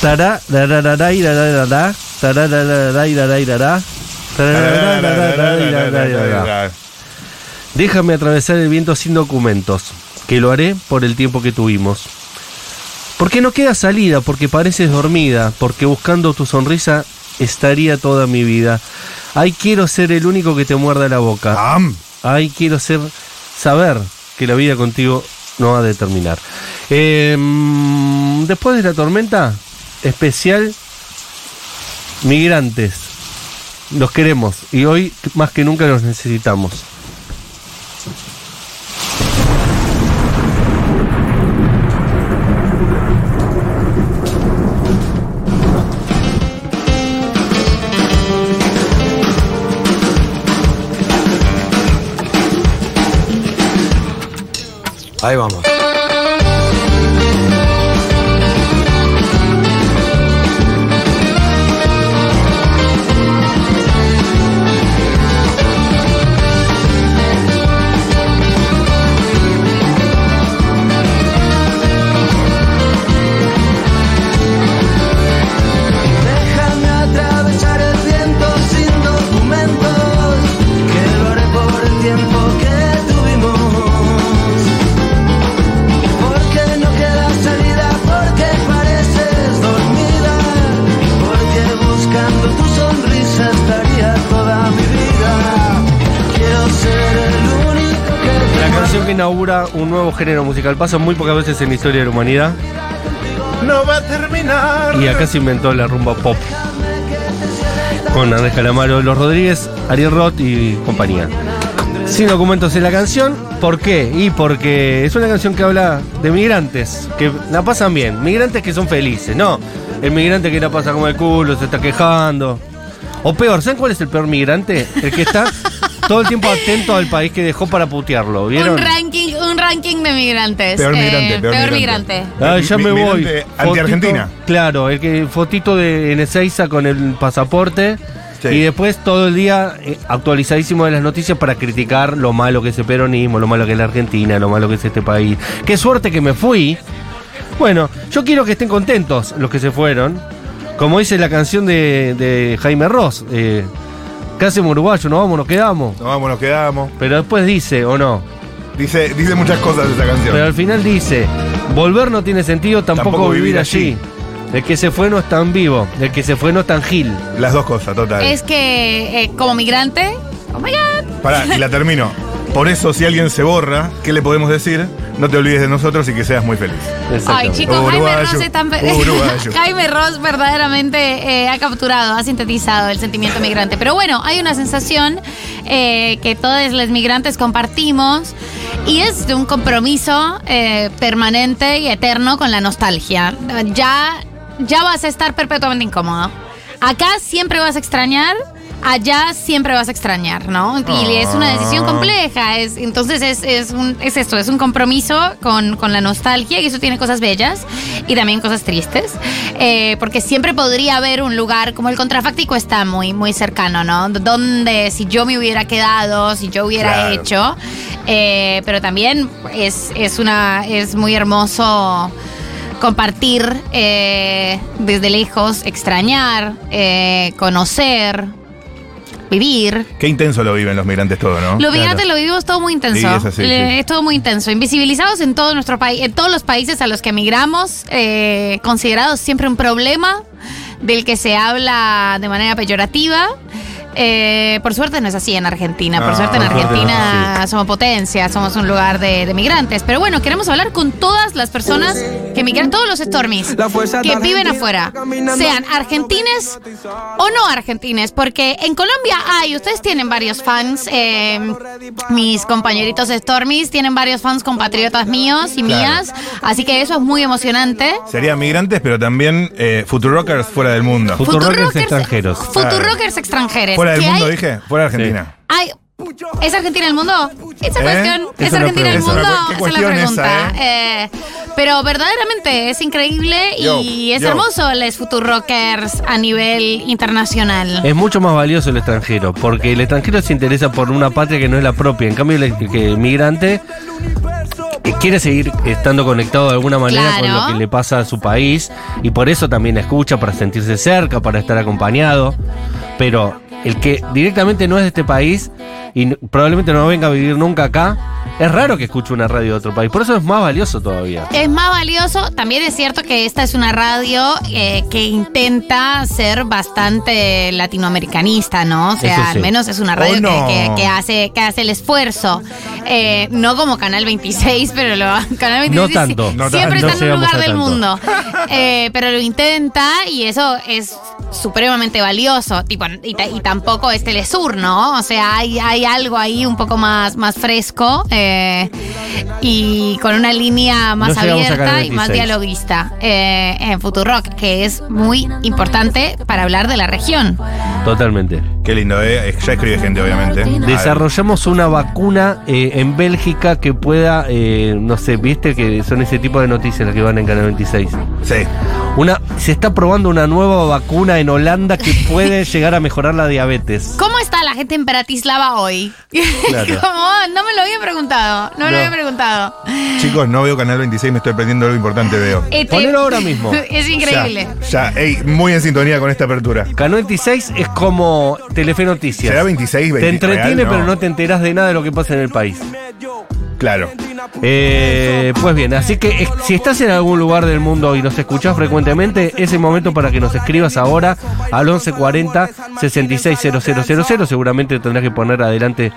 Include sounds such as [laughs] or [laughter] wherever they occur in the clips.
Tará. Déjame atravesar el viento sin documentos, que lo haré por el tiempo que tuvimos. Porque no queda salida, porque pareces dormida, porque buscando tu sonrisa estaría toda mi vida. Ay, quiero ser el único que te muerda la boca. Ay, quiero ser, saber que la vida contigo no va a determinar. Eh, mm, después de la tormenta, especial migrantes. Los queremos y hoy más que nunca los necesitamos. Ahí vamos. Inaugura un nuevo género musical pasa muy pocas veces en la historia de la humanidad No va a terminar. y acá se inventó la rumba pop con Andrés Calamaro, Los Rodríguez, Ariel Roth y compañía. Sin documentos en la canción, ¿por qué? Y porque es una canción que habla de migrantes, que la pasan bien, migrantes que son felices, no, el migrante que la pasa como el culo, se está quejando. O peor, ¿saben cuál es el peor migrante? El que está todo el tiempo atento al país que dejó para putearlo, ¿vieron? Un ranking, un ranking de migrantes. Peor migrante, Eh, peor migrante. migrante. Ay, ya Mi- me voy. migrante anti-Argentina. Claro, el que fotito de en Ezeiza con el pasaporte. Sí. Y después todo el día eh, actualizadísimo de las noticias para criticar lo malo que es el peronismo, lo malo que es la Argentina, lo malo que es este país. Qué suerte que me fui. Bueno, yo quiero que estén contentos los que se fueron. Como dice la canción de, de Jaime Ross. Eh, ¿Qué hacemos uruguayo? ¿Nos vamos? ¿Nos quedamos? Nos vamos, nos quedamos. Pero después dice, ¿o no? Dice, dice muchas cosas esa canción. Pero al final dice, volver no tiene sentido, tampoco, Tampoco vivir, vivir allí. allí. El que se fue no es tan vivo, el que se fue no es tan gil. Las dos cosas, total. Es que eh, como migrante, oh my god. Pará, y la termino. Por eso, si alguien se borra, ¿qué le podemos decir? No te olvides de nosotros y que seas muy feliz. Ay, chicos, Jaime Ross es tan uruguayo. [laughs] Jaime Ross verdaderamente eh, ha capturado, ha sintetizado el sentimiento migrante. Pero bueno, hay una sensación eh, que todos los migrantes compartimos y es de un compromiso eh, permanente y eterno con la nostalgia. Ya, ya vas a estar perpetuamente incómodo. Acá siempre vas a extrañar. Allá siempre vas a extrañar, ¿no? Y es una decisión compleja. Es, entonces es, es, un- es esto, es un compromiso con, con la nostalgia y eso tiene cosas bellas y también cosas tristes. Eh, porque siempre podría haber un lugar, como el contrafáctico está muy, muy cercano, ¿no? Donde si yo me hubiera quedado, si yo hubiera Claro. hecho. Eh, pero también es, es, una, es muy hermoso compartir eh, desde lejos, extrañar, conocer, vivir. Qué intenso lo viven los migrantes todo, ¿no? Los migrantes lo vivimos todo muy intenso. Sí, es así, Le- sí. Es todo muy intenso. Invisibilizados en todo nuestro país, en todos los países a los que emigramos, eh, considerados siempre un problema del que se habla de manera peyorativa. Eh, por suerte no es así en Argentina. Por No, suerte en por Argentina no, somos potencia, somos un lugar de, de migrantes. Pero bueno, queremos hablar con todas las personas que migran, todos los Stormies que viven afuera, sean argentines o no argentines, porque en Colombia hay, ustedes tienen varios fans, eh, mis compañeritos Stormies tienen varios fans compatriotas míos y Claro. mías, así que eso es muy emocionante. Serían migrantes, pero también eh, futurockers fuera del mundo. Fut- Futurockers extranjeros. Futurockers extranjeros. Fuera del que mundo, hay- dije. Fuera de Argentina. hay- ¿Es Argentina el mundo? Esa ¿Eh? cuestión, ¿es Argentina el mundo? Esa es la- pregunta. esa, Eh, pero verdaderamente es increíble Yo, y es yo. hermoso les Futurockers a nivel internacional. Es mucho más valioso el extranjero, porque el extranjero se interesa por una patria que no es la propia. En cambio, el, que el migrante eh, quiere seguir estando conectado de alguna manera con lo que le pasa a su país y por eso también escucha para sentirse cerca, para estar acompañado. Pero el que directamente no es de este país y probablemente no venga a vivir nunca acá, es raro que escuche una radio de otro país. Por eso es más valioso todavía. Es más valioso. También es cierto que esta es una radio eh, que intenta ser bastante latinoamericanista, ¿no? O sea, sí. al menos es una radio Oh, no. que, que- que hace, que hace el esfuerzo. Eh, no como Canal 26, [laughs] pero lo, Canal 26 No sí- tanto. No siempre está en un lugar del tanto. mundo. Eh, pero lo intenta y eso es supremamente valioso. Tipo, y, y tampoco es Telesur, ¿no? O sea, hay, hay algo ahí un poco más, más fresco eh, y con una línea más No abierta y más 26. dialoguista eh, en Futurock, que es muy importante para hablar de la región. Totalmente. Qué lindo, ¿eh? Ya escribe gente, obviamente. Desarrollamos una vacuna eh, en Bélgica que pueda, eh, no sé, viste que son ese tipo de noticias las que van en Canal 26. Sí. Una, se está probando una nueva vacuna en Holanda que [laughs] puede llegar a mejorar la diabetes. ¿Cómo está la gente en Bratislava hoy? [laughs] Claro. Como, no me lo había preguntado, no, me lo había preguntado. Chicos, no veo Canal 26, me estoy perdiendo algo importante, veo. Este- Ponelo ahora mismo. [laughs] Es increíble. Ya, ya. Ey, muy en sintonía con esta apertura. Canal 26 es como Telefe Noticias. ¿Será 26, 20? Te entretiene, real? pero no te enteras de nada de lo que pasa en el país. Claro. Eh, pues bien, así que eh, si estás en algún lugar del mundo y nos escuchás frecuentemente, es el momento para que nos escribas ahora al 1140 660000. Seguramente tendrás que poner adelante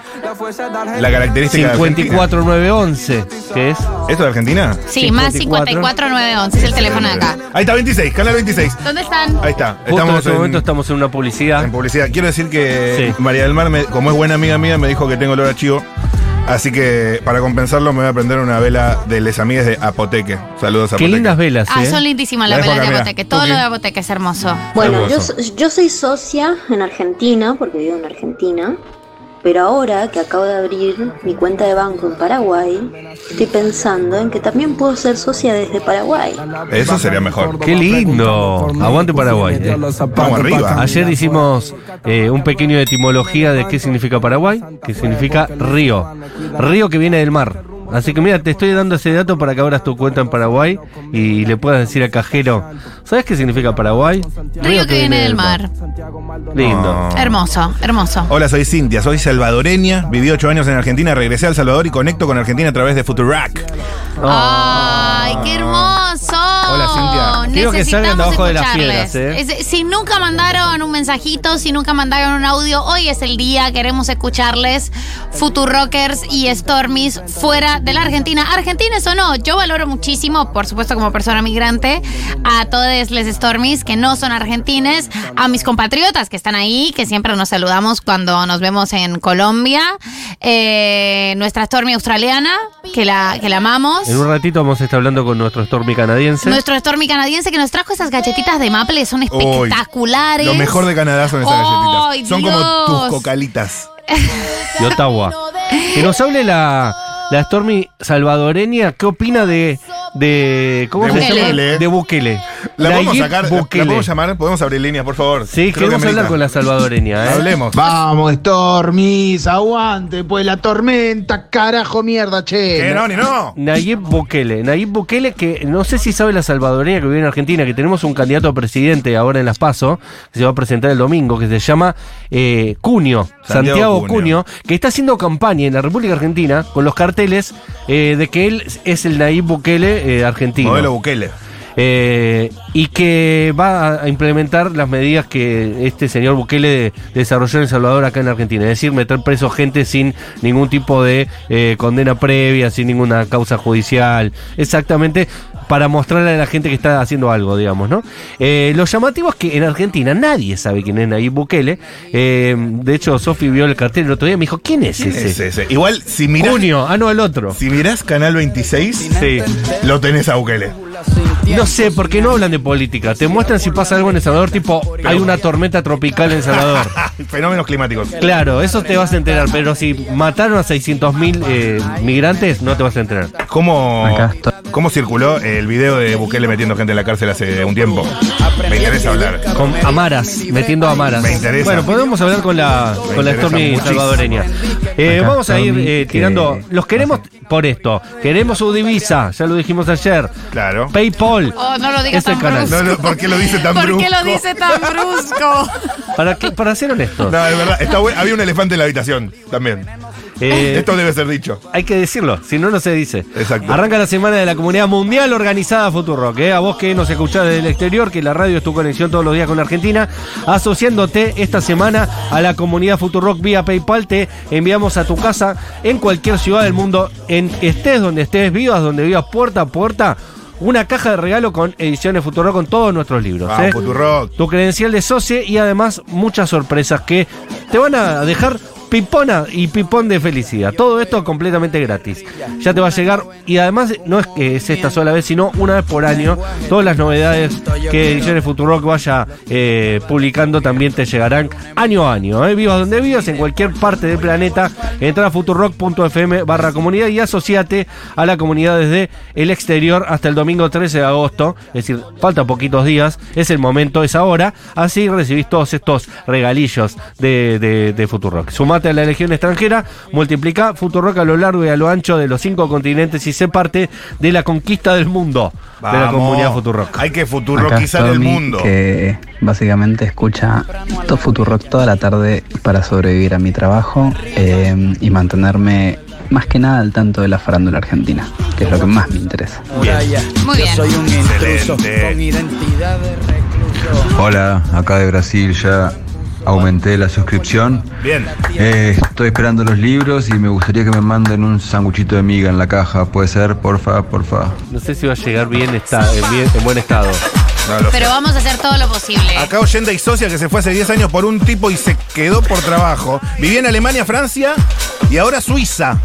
La característica de Argentina. 54911, que es ¿Esto es de Argentina? Sí, más 54. 54911 es el teléfono de acá. Ahí está, 26, Canal 26. ¿Dónde están? Ahí está. justo en Estamos este en, momento estamos en una publicidad. en publicidad. Quiero decir que Sí. María del Mar, me- como es buena amiga mía, me dijo que tengo olor a chivo. Así que para compensarlo me voy a prender una vela de les amigas de Apoteque. Saludos a Qué Apoteque. lindas velas, Ah, ¿eh? son lindísimas La las velas de. Apoteque. Todo lo de Apoteque es hermoso. Bueno, yo, yo soy socia en Argentina, porque vivo en Argentina, pero ahora que acabo de abrir mi cuenta de banco en Paraguay, estoy pensando en que también puedo ser socia desde Paraguay. Eso sería mejor. Qué lindo. Aguante Paraguay. eh. Vamos arriba. Ayer hicimos eh, un pequeño etimología de qué significa Paraguay, que significa río. Río que viene del mar. Así que mira, te estoy dando ese dato para que abras tu cuenta en Paraguay y le puedas decir al cajero, ¿sabes qué significa Paraguay? Río que viene del mar. Lindo. Hermoso, hermoso. Hola, soy Cintia, soy salvadoreña, viví ocho años en Argentina, regresé a El Salvador y conecto con Argentina a través de Futurac. ¡Ay, qué hermoso! Hola, Cintia. Quiero que salgan de Necesitamos abajo de las escucharles. piedras, ¿eh? Es- si nunca mandaron un mensajito, si nunca mandaron un audio, hoy es el día. Queremos escucharles Futurockers y Stormies fuera de la Argentina. Argentines o no, yo valoro muchísimo, por supuesto, como persona migrante, a todos les Stormies que no son argentines, a mis compatriotas que están ahí, que siempre nos saludamos cuando nos vemos en Colombia, eh, nuestra Stormy australiana, que la, que la amamos. En un ratito vamos a estar hablando con nuestro Stormy canadiense. Nuestro Stormy canadiense que nos trajo esas galletitas de maple son espectaculares. Lo mejor de Canadá son esas ¡Ay, galletitas. Son como tus cocalitas. [laughs] [laughs] de Ottawa. Que nos hable la, la Stormy salvadoreña. ¿Qué opina de. de ¿Cómo De se Bukele. llama? De Bukele. La podemos Nayib sacar, la, la Bukele. podemos llamar, podemos abrir líneas, por favor. Sí, Creo queremos que hablar con la salvadoreña. ¿eh? Hablemos. Vamos, Stormis, aguante, pues la tormenta, carajo, mierda, che. Que no, ni no. Nayib Bukele. Nayib Bukele, que no sé si sabe la salvadoreña que vive en Argentina, que tenemos un candidato a presidente ahora en Las Paso, que se va a presentar el domingo, que se llama eh, Cunio, Santiago Santiago, Cunio. Cunio. que está haciendo campaña en la República Argentina con los carteles eh, de que él es el Nayib Bukele eh, argentino. Modelo Bukele. eh, y que va a implementar las medidas que este señor Bukele desarrolló en El Salvador acá en Argentina, es decir, meter preso gente sin ningún tipo de eh, condena previa, sin ninguna causa judicial, exactamente para mostrarle a la gente que está haciendo algo, digamos, ¿no? Eh, lo llamativo es que en Argentina nadie sabe quién es Nayib Bukele. Eh, de hecho, Sofi vio el cartel el otro día y me dijo, ¿quién es ese? Es ese. Igual, si mirás, Junio, ah, no, el otro. si mirás Canal 26, Sí. lo tenés a Bukele. No sé, porque no hablan de política. Te muestran si pasa algo en El Salvador, tipo, hay una tormenta tropical en El Salvador. [laughs] Fenómenos climáticos. Claro, eso te vas a enterar, pero si mataron a 600.000 eh, migrantes, no te vas a enterar. ¿Cómo, Acá estoy. ¿Cómo circuló el video de Bukele metiendo gente en la cárcel hace un tiempo? Me interesa hablar. Con Amaras, metiendo Amaras. Me interesa. Bueno, podemos hablar con la, Me con la Stormy muchísimo. salvadoreña. Eh, Acá vamos a ir Stormy, eh, que- tirando. Los queremos por esto. Queremos su divisa, ya lo dijimos ayer. Claro. PayPal. Oh, no lo digas Es el tan canal. brusco. No, no, ¿Por qué lo dice tan [laughs] ¿Por brusco? qué lo dice tan brusco? ¿Para, qué? para ser honestos. No, es verdad. Está. Había un elefante en la habitación también. Eh, Esto debe ser dicho. Hay que decirlo, si no, no se dice. Exacto. Arranca la semana de la comunidad mundial organizada Futurock. ¿eh? A vos que nos escuchás desde el exterior, que la radio es tu conexión todos los días con Argentina, asociándote esta semana a la comunidad Futurock vía PayPal, te enviamos a tu casa en cualquier ciudad del mundo, en estés donde estés, vivas donde vivas, puerta a puerta. Una caja de regalo con ediciones Futurock con todos nuestros libros. ¿eh? Futurock. tu credencial de socie y además muchas sorpresas que te van a dejar pipona y pipón de felicidad. Todo esto completamente gratis. Ya te va a llegar y además no es que es esta sola vez, sino una vez por año. Todas las novedades que Ediciones Futurock vaya eh, publicando también te llegarán año a año. ¿eh? Vivas donde vivas, en cualquier parte del planeta, entra a futurock.fm barra comunidad y asociate a la comunidad desde el exterior hasta el domingo 13 de agosto. Es decir, faltan poquitos días, es el momento, es ahora. Así recibís todos estos regalillos de, de, de Futurock. Sumate a la Legión extranjera, multiplica Futurock a lo largo y a lo ancho de los cinco continentes y sé parte de la conquista del mundo de la comunidad Futurock. Hay que Acá futuroquizar el mundo. que básicamente escucha todo Futurock toda la tarde para sobrevivir a mi trabajo eh, y mantenerme más que nada al tanto de la farándula argentina, que es lo que más me interesa. Muy bien. Soy un intruso Excelente. con identidad de recluso. Hola, acá de Brasil ya aumenté la suscripción. Bien. Eh, estoy esperando los libros y me gustaría que me manden un sanguchito de miga en la caja. ¿Puede ser? Porfa, porfa. No sé si va a llegar bien, está, en, bien- en buen estado. No lo sé. Pero vamos a hacer todo lo posible. Acá oyenda y socia que se fue hace 10 años por un tipo y se quedó por trabajo. Vivía en Alemania, Francia y ahora Suiza.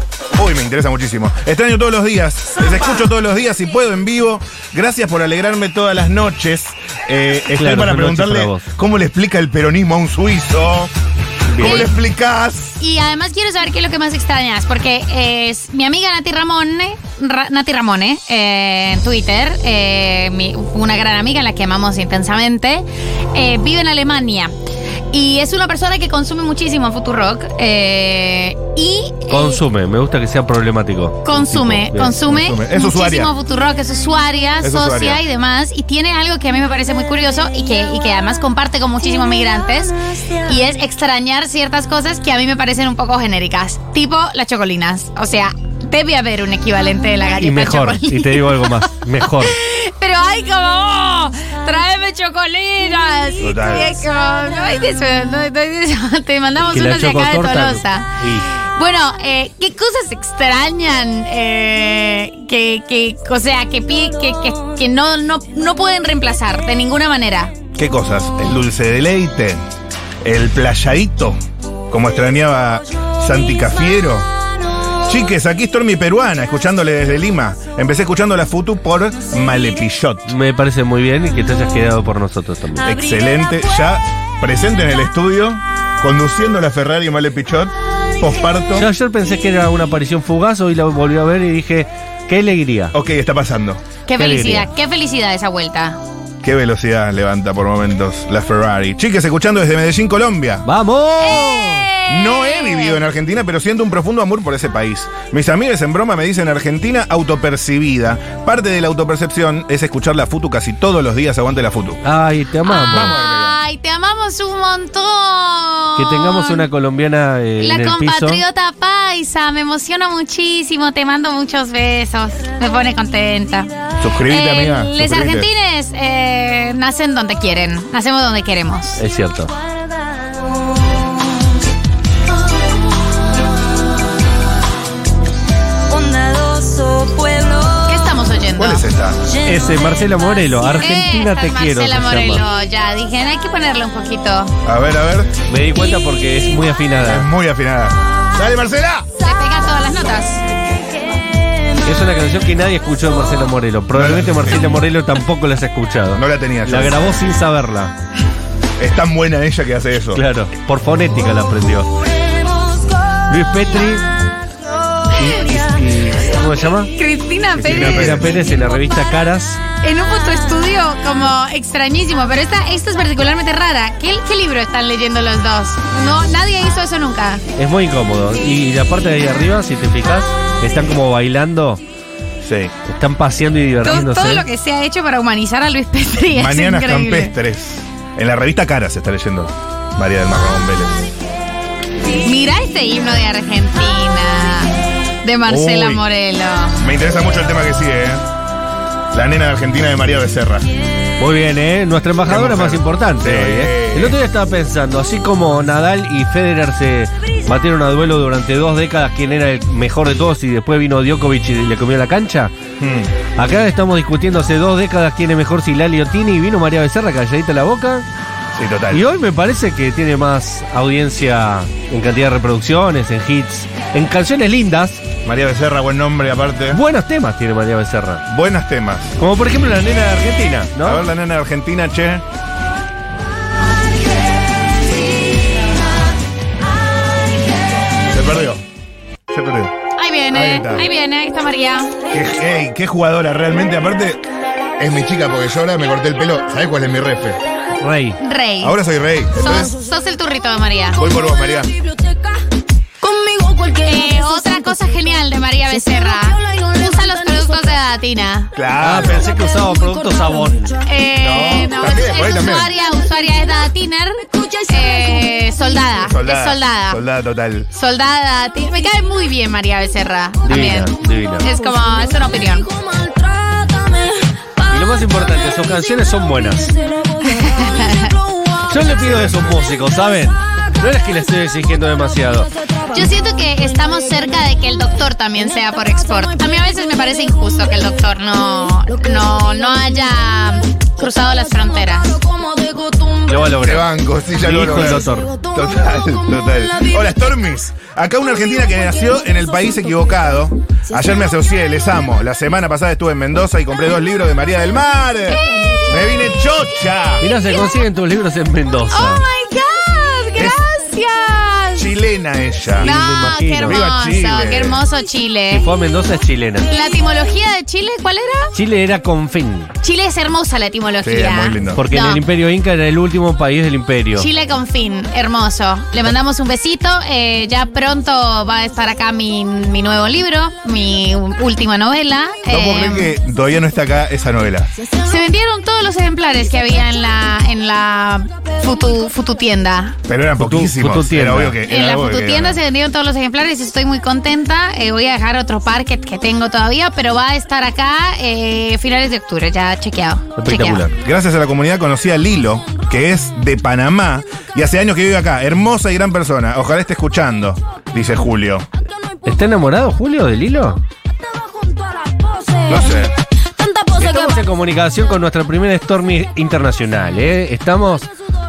Uy, me interesa muchísimo. Extraño todos los días. Les escucho todos los días si puedo en vivo. Gracias por alegrarme todas las noches. Eh, estoy Claro, para preguntarle para vos. cómo le explica el peronismo a un suizo. ¿Cómo le explicás? Y además quiero saber qué es lo que más extrañas, porque es mi amiga Nati Ramone, Ra- Nati Ramone, eh, en Twitter, eh, mi- una gran amiga, la que amamos intensamente, eh, vive en Alemania. Y es una persona que consume muchísimo Futurock. Eh, y. eh, Consume, me gusta que sea problemático. Consume, Tipo, bien. consume, consume. Es muchísimo usuaria. Futurock, es usuaria, Es socia usuaria. y demás. Y tiene algo que a mí me parece muy curioso y que, y que además comparte con muchísimos migrantes. Y es extrañar ciertas cosas que a mí me parecen un poco genéricas. Tipo las chocolinas. O sea, debe haber un equivalente de la galleta Y mejor, chocolina. y te digo algo más, mejor. [laughs] Pero hay como, oh, tráeme chocolinas. Total. Y es como, no hay de eso, no hay de eso. [laughs] Te mandamos Que la unas de acá de Tolosa. y- Bueno, eh, ¿qué cosas extrañan eh, que, que, o sea, que, que, que, que no, no, no pueden reemplazar de ninguna manera? ¿Qué cosas? El dulce de leite, el playadito, como extrañaba Santi Cafiero. Chiques, aquí Stormy Peruana, escuchándole desde Lima. Empecé escuchando la Futu por Malepillot. Me parece muy bien y que te hayas quedado por nosotros también. Excelente. Ya presente en el estudio, conduciendo la Ferrari Malepillot, posparto. Yo ayer pensé que era una aparición fugaz, hoy la volví a ver y dije, qué alegría. Ok, está pasando. Qué, Qué felicidad, alegría. qué felicidad esa vuelta. Qué velocidad levanta por momentos la Ferrari. Chiques, escuchando desde Medellín, Colombia. ¡Vamos! No he vivido en Argentina, pero siento un profundo amor por ese país. Mis amigas en broma me dicen Argentina autopercibida. Parte de la autopercepción es escuchar la Futu casi todos los días. Aguante la Futu. Ay, te amamos. Ay, te amamos un montón. Que tengamos una colombiana eh, La en el piso. compatriota paisa, me emociona muchísimo, te mando muchos besos, me pone contenta. Suscríbete, Eh, amiga. Les suscríbete. argentines eh, nacen donde quieren, nacemos donde queremos. Es cierto. Es? Ese Marcela Morelo, Argentina Esta te es quiero. Marcela se llama. Morelo, ya dije, hay que ponerle un poquito. A ver, a ver. Me di cuenta porque es muy Es afinada. muy afinada. ¡Dale, Marcela! Le pega todas las notas. Es una canción que nadie escuchó de Marcela Morelo. Probablemente Marcela Morelo tampoco las ha escuchado. No la tenía yo. La grabó sin saberla. Es tan buena ella que hace eso. Claro, por fonética la aprendió. Luis Petri. ¿Cómo se llama? Cristina Cristina Pérez. Pérez Pérez en la revista Caras. En un fotoestudio como extrañísimo, pero esta, esta es particularmente rara. ¿Qué, ¿Qué libro están leyendo los dos? No, nadie hizo eso nunca. Es muy incómodo. Y la parte de ahí arriba, si te fijas, están como bailando, Sí. están paseando y Todo, divirtiéndose. todo lo que se ha hecho para humanizar a Luis Petri Mañanas campestres. En la revista Cara se está leyendo. María del Mar Ramón Vélez. Mira este himno de Argentina, de Marcela Uy. Morelo. Me interesa mucho el tema que sigue, ¿eh? La nena de Argentina de María Becerra. Muy bien, ¿eh? Nuestra embajadora mujer. más importante Sí. hoy, ¿eh? El otro día estaba pensando, así como Nadal y Federer se batieron a duelo durante dos décadas, quién era el mejor de todos, y después vino Djokovic y le comió la cancha. Hmm. Acá estamos discutiendo hace dos décadas quién es mejor, si Lali o Tini, y vino María Becerra calladita la boca. Sí, total. Y hoy me parece que tiene más audiencia en cantidad de reproducciones, en hits, en canciones lindas. María Becerra, buen nombre aparte. Buenos temas tiene María Becerra. Buenos temas. Como por ejemplo la nena de Argentina, ¿no? A ver la nena de Argentina, che. Se perdió. Se perdió. Ahí Ahí viene, está. ahí, viene, ahí está María. Qué, ey, qué jugadora, realmente. Aparte, es mi chica porque yo ahora me corté el pelo. ¿Sabes cuál es mi refe? Rey. Rey. Ahora soy rey. sos, Entonces, sos el turrito de María. voy por vos, María. Conmigo cualquier Eh, otra cosa genial de María Becerra. Usa los productos de Datina. Ah, Claro. pensé que usaba producto sabón. Eh, No, también, es, por ahí es también. usuaria, usuaria es Datiner. Eh, soldada. Soldada. Es soldada. Soldada total. Soldada. Me cae muy bien María Becerra. Divina, También. divina. Es como, es una opinión. Más importante, sus canciones son buenas. Yo le pido de sus músicos, ¿saben? No es que le estoy exigiendo demasiado. Yo siento que estamos cerca de que el doctor también sea por export. A mí a veces me parece injusto que el doctor no, no, no haya cruzado las fronteras. Lo va a banco, sí, ya Mi lo hijo doctor. Total, total. Hola, Stormis. Acá una argentina que nació en el país equivocado. Ayer me asocié, les amo. La semana pasada estuve en Mendoza y compré dos libros de María del Mar. Me vine chocha. Mirá, se consiguen tus libros en Mendoza. ¡Oh, my God! ¡Gracias! Chilena ella. No, qué imagino. Viva hermoso, Chile. qué hermoso Si Chile. fue a Mendoza es chilena. La etimología de Chile, ¿cuál era? Chile era con fin. Chile es hermosa la etimología. Sí, es muy lindo. Porque en el Imperio Inca era el último país del imperio. Chile con fin, hermoso. Le mandamos un besito. eh, ya pronto va a estar acá mi, mi nuevo libro, mi última novela. No puedo Eh, creer que todavía no está acá esa novela. se vendieron todos los ejemplares que había en la en la futu, futu tienda. Pero eran Futu- poquísimos. Fututienda. Era obvio que. En la era- se vendieron todos los ejemplares y estoy muy contenta. Eh, voy a dejar otro par que, que tengo todavía, pero va a estar acá eh, finales de octubre, ya chequeado. Espectacular. chequeado. Gracias a la comunidad conocí a Lilo, que es de Panamá y hace años que vive acá. Hermosa y gran persona. Ojalá esté escuchando, dice Julio. ¿Está enamorado Julio del hilo? No sé. Estamos en comunicación con nuestra primera Stormy internacional. ¿eh? Estamos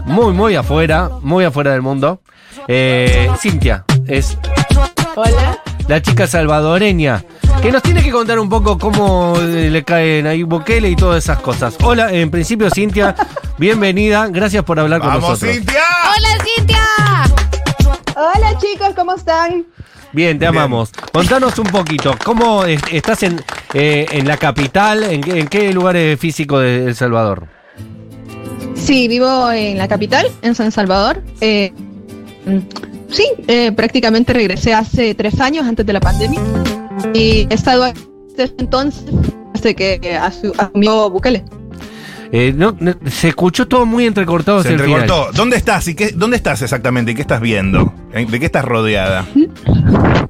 muy, muy afuera, muy afuera del mundo. Eh, Cintia es la chica salvadoreña que nos tiene que contar un poco cómo eh, le caen ahí Bukele y todas esas cosas. Hola, en principio Cintia, bienvenida, gracias por hablar con ¡Vamos, nosotros. Cintia! ¡Hola, Cintia! Hola chicos, ¿cómo están? Bien, te Bien. amamos. Contanos un poquito, ¿cómo es- estás en, eh, en la capital? ¿En, qué- en qué lugares físicos de El Salvador? Sí, vivo en la capital, en San Salvador. Eh, sí, eh, prácticamente regresé hace tres años antes de la pandemia y he estado ahí desde entonces, desde que asu- asumió Bukele. Eh, no, no, se escuchó todo muy entrecortado Se final. entrecortó. ¿Dónde estás? ¿Y qué, ¿Dónde estás exactamente? ¿Y qué estás viendo? ¿En- ¿De qué estás rodeada?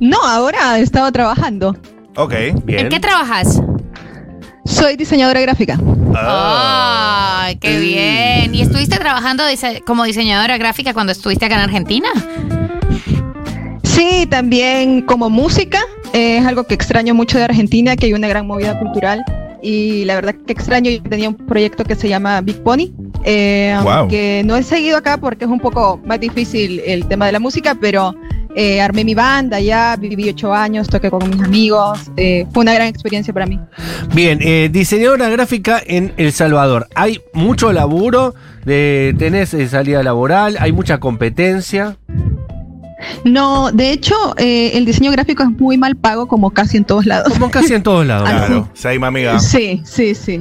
No, ahora he estado trabajando. Ok. Bien. ¿En qué trabajas? Soy diseñadora gráfica. Ah. ¡Ay, qué bien! ¿Y estuviste trabajando dise- como diseñadora gráfica cuando estuviste acá en Argentina? Sí, también como música. eh, es algo que extraño mucho de Argentina, que hay una gran movida cultural. Y la verdad que extraño, yo tenía un proyecto que se llama Big Pony, eh, Wow. que no he seguido acá porque es un poco más difícil el tema de la música, pero eh, armé mi banda ya, viví ocho años, toqué con mis amigos, eh, fue una gran experiencia para mí. Bien, eh, diseñadora gráfica en El Salvador. Hay mucho laburo, de, tenés eh, salida laboral, hay mucha competencia. No, de hecho, eh, el diseño gráfico es muy mal pago como casi en todos lados. Como casi en todos lados. [laughs] Claro. Saima, amiga. Sí, sí, sí.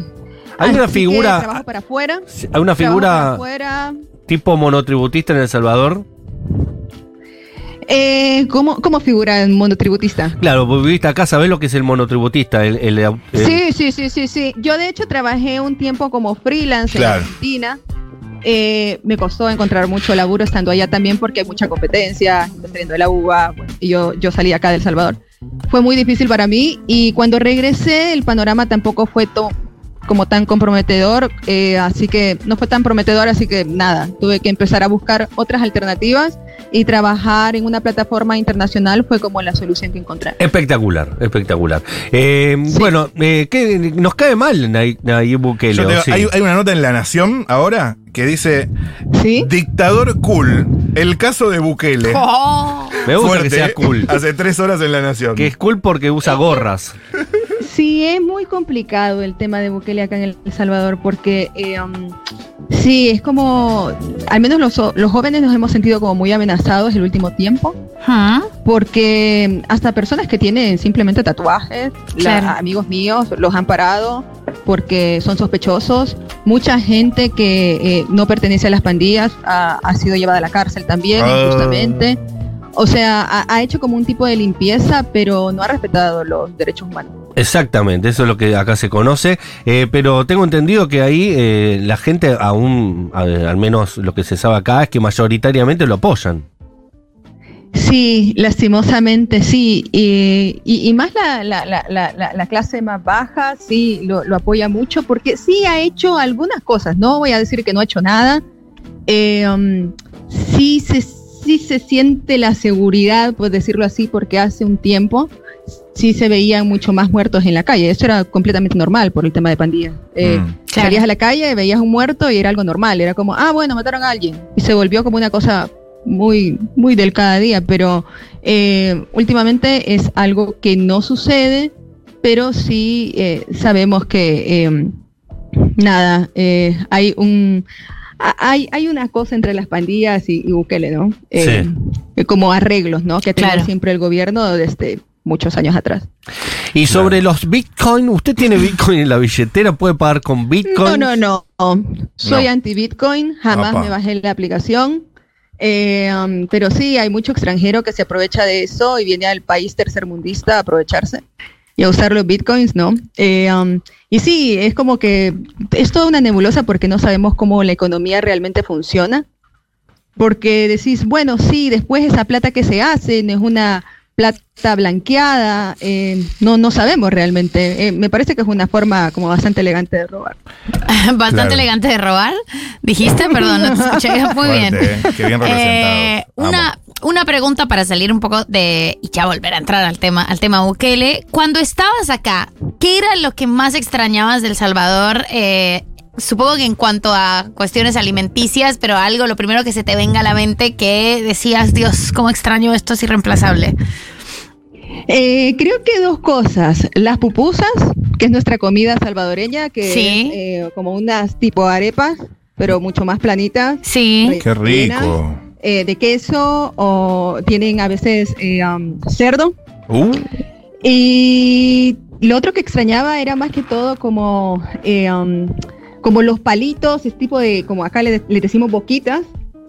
Hay una Así figura, trabajo para afuera. hay una para figura afuera. tipo monotributista en El Salvador. Eh, ¿cómo, ¿Cómo figura el mundo tributista? Claro, vos viviste acá, sabés lo que es el monotributista. El, el- el- Sí, sí, sí, sí, sí. Yo de hecho trabajé un tiempo como freelance Claro. en Argentina. Eh, me costó encontrar mucho laburo estando allá también porque hay mucha competencia, saliendo de la UBA, bueno, y yo, yo salí acá de El Salvador. Fue muy difícil para mí y cuando regresé el panorama tampoco fue to- como tan comprometedor, eh, así que no fue tan prometedor, así que nada, tuve que empezar a buscar otras alternativas y trabajar en una plataforma internacional fue como la solución que encontré. Espectacular, espectacular. Eh, Bueno, eh, ¿qué- nos cae mal Nay- Nayib Bukele. Yo te ¿o digo, sí? hay, hay una nota en La Nación ahora que dice ¿Sí? Dictador cool. El caso de Bukele. Oh. Me gusta Fuerte, que sea cool. Hace tres horas en La Nación. Que es cool porque usa gorras. [laughs] Sí, es muy complicado el tema de Bukele acá en El Salvador porque eh, um, sí, es como, al menos los, los jóvenes nos hemos sentido como muy amenazados el último tiempo ¿Ah? porque hasta personas que tienen simplemente tatuajes, la- amigos míos, los han parado porque son sospechosos. Mucha gente que eh, no pertenece a las pandillas ha, ha sido llevada a la cárcel también, Ah. injustamente. O sea, ha, ha hecho como un tipo de limpieza, pero no ha respetado los derechos humanos. Exactamente, eso es lo que acá se conoce. Eh, pero tengo entendido que ahí eh, la gente, aún, al menos lo que se sabe acá, es que mayoritariamente lo apoyan. Sí, lastimosamente sí. Y, más la, la- la- la- la- la clase más baja, sí, lo, lo apoya mucho porque sí ha hecho algunas cosas. No voy a decir que no ha hecho nada. Eh, um, sí, se, sí se siente la seguridad, por decirlo así, porque hace un tiempo sí se veían mucho más muertos en la calle. Eso era completamente normal por el tema de pandillas. Eh, Mm. Salías a la calle, veías un muerto y era algo normal. Era como, ah, bueno, mataron a alguien. Y se volvió como una cosa muy, muy del cada día. Pero eh, últimamente es algo que no sucede, pero sí eh, sabemos que, eh, nada, eh, hay un... a- Hay, hay una cosa entre las pandillas y, y Bukele, ¿no? Eh, eh, Como arreglos, ¿no? Que tiene Claro. siempre el gobierno desde muchos años atrás. Y sobre los Bitcoin, ¿usted tiene Bitcoin en la billetera? ¿Puede pagar con Bitcoin? No, no, no. Soy No. anti-Bitcoin, jamás me bajé la aplicación. Eh, um, pero sí, hay mucho extranjero que se aprovecha de eso y viene al país tercermundista a aprovecharse y a usar los bitcoins, ¿no? Eh, um, y sí, es como que es toda una nebulosa porque no sabemos cómo la economía realmente funciona. Porque decís, bueno, sí, después esa plata que se hace es una plata blanqueada, eh, no, no sabemos realmente. Eh, me parece que es una forma como bastante elegante de robar. [laughs] Bastante Claro. elegante de robar. Dijiste, perdón, no te escuché muy bien. Fuerte, eh, qué bien representado. Eh, una, una pregunta para salir un poco de y ya volver a entrar al tema, al tema Bukele. Cuando estabas acá, ¿qué era lo que más extrañabas del Salvador? Eh, supongo que en cuanto a cuestiones alimenticias, pero algo, lo primero que se te venga a la mente que decías, Dios, cómo extraño esto, es irreemplazable. Eh, creo que dos cosas. Las pupusas, que es nuestra comida salvadoreña, que Sí. es eh, como unas tipo arepas, pero mucho más planitas. Sí. Qué rico. eh, de queso o tienen a veces eh, um, cerdo. Uh, Y lo otro que extrañaba era más que todo como, eh, um, como los palitos, es tipo de, como acá le, le decimos boquitas,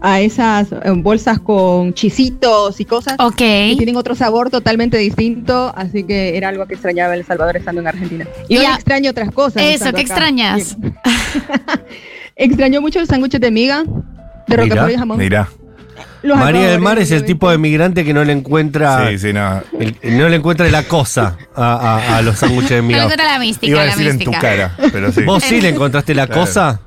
a esas eh, bolsas con chisitos y cosas. Ok. que tienen otro sabor totalmente distinto, así que era algo que extrañaba El Salvador estando en Argentina. Y Ya. ahora extraño otras cosas. Eso, ¿qué acá. extrañas? [laughs] Extraño mucho los sándwiches de miga, de Mira, roquefort y jamón. Mirá. Los María del Mar es el tipo de migrante que no le encuentra. Sí, sí, no. el- no le encuentra la cosa a, a- a los sándwiches de No [laughs] miga. le encuentra la mística, Iba a la decir en tu mística. cara, pero sí. ¿Vos sí le [laughs] encontraste la Claro. cosa?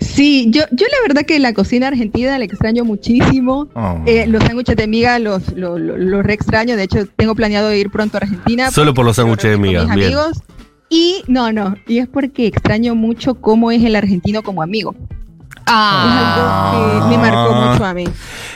Sí, yo, yo la verdad que la cocina argentina la extraño muchísimo. Oh. Eh, los sándwiches de miga los, los, los- los re extraño. De hecho, tengo planeado ir pronto a Argentina. Solo por los sándwiches de con miga. mis Bien. amigos. Y no, no, y es porque extraño mucho cómo es el argentino como amigo. Ah. Es algo que me marcó Ah. mucho a mí.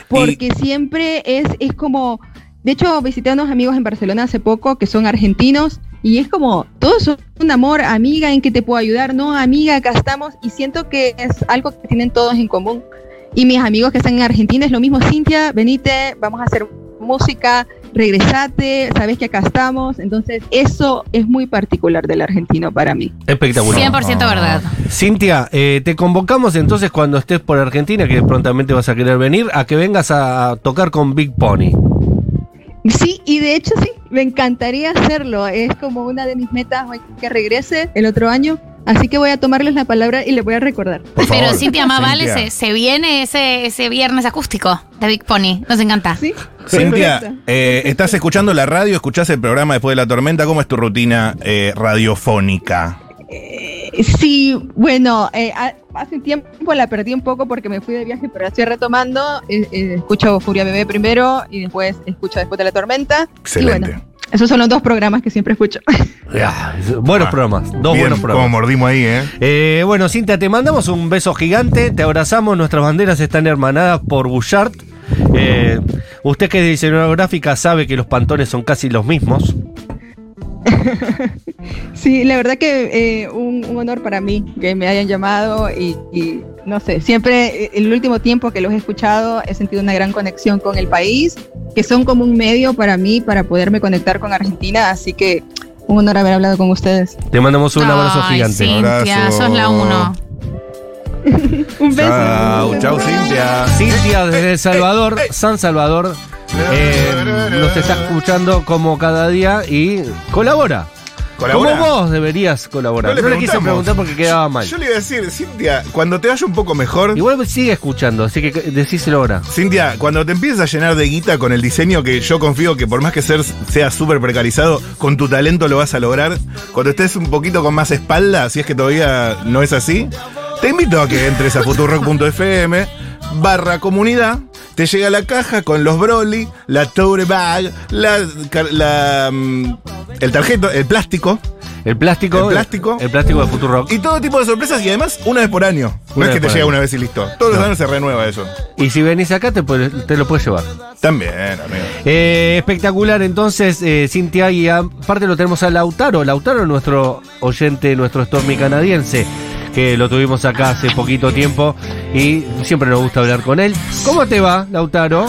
Porque siempre es, es como, de hecho visité a unos amigos en Barcelona hace poco que son argentinos y es como, todos son un amor, amiga, ¿en que te puedo ayudar? No, amiga, acá estamos y siento que es algo que tienen todos en común. Y mis amigos que están en Argentina es lo mismo, Cintia, venite, vamos a hacer música, regresate, sabes que acá estamos. Entonces eso es muy particular del argentino para mí. Espectacular. 100% verdad. Cintia, eh, te convocamos entonces cuando estés por Argentina, que prontamente vas a querer venir, a que vengas a tocar con Big Pony. Sí, y de hecho sí, me encantaría hacerlo. Es como una de mis metas hoy que regrese el otro año. Así que voy a tomarles la palabra y les voy a recordar. Por Pero Cintia Cintia. se, se viene ese, ese viernes acústico de Big Pony. Nos encanta. Sí. Cintia, eh, ¿estás escuchando la radio? ¿Escuchás el programa después de la tormenta? ¿Cómo es tu rutina eh, radiofónica? Sí, bueno, eh, ha- hace un tiempo la perdí un poco porque me fui de viaje, pero la estoy retomando. Eh, eh, escucho Furia Bebé primero y después escucho Después de la Tormenta. Excelente. Y bueno, esos son los dos programas que siempre escucho. [laughs] Ya, buenos Ah, programas, dos Bien, buenos Como programas. mordimos ahí, ¿eh? Eh, bueno, Cintia, te mandamos un beso gigante, te abrazamos, nuestras banderas están hermanadas por Bouchard. Eh, usted que es diseñadora gráfica sabe que los pantones son casi los mismos. [laughs] Sí, la verdad que eh, un, un honor para mí que me hayan llamado y, y no sé, siempre eh, el último tiempo que los he escuchado he sentido una gran conexión con el país, que son como un medio para mí para poderme conectar con Argentina, así que un honor haber hablado con ustedes. Te mandamos un abrazo Ay, gigante. Cintia, Abrazo. sos la uno. [laughs] Un beso. Chao, chao, Cintia. [laughs] Cintia desde El Salvador, San Salvador, eh, nos está escuchando como cada día y colabora. ¿Colabora? Como vos deberías colaborar. No le, quise preguntar porque quedaba mal. Yo le iba a decir, Cintia, cuando te vaya un poco mejor. Igual sigue escuchando, así que decíselo ahora. Cintia, cuando te empieces a llenar de guita con el diseño que yo confío que por más que ser, sea súper precarizado, con tu talento lo vas a lograr, cuando estés un poquito con más espalda, si es que todavía no es así, te invito a que entres a [laughs] futurock.fm barra comunidad, te llega la caja con los Broly, la tote bag, la, la, mm, el tarjeto, el plástico, El plástico. El plástico. El plástico de Futurock. y todo tipo de sorpresas y además una vez por año. No Una es vez que te llega año. una vez y listo. Todos los No. años se renueva eso. Y si venís acá, te, puedes- te lo puedes llevar. También, amigo. Eh, espectacular, entonces, eh, Cintia, y aparte lo tenemos a Lautaro. Lautaro, nuestro oyente, nuestro Stormy canadiense, que lo tuvimos acá hace poquito tiempo y siempre nos gusta hablar con él. ¿Cómo te va, Lautaro?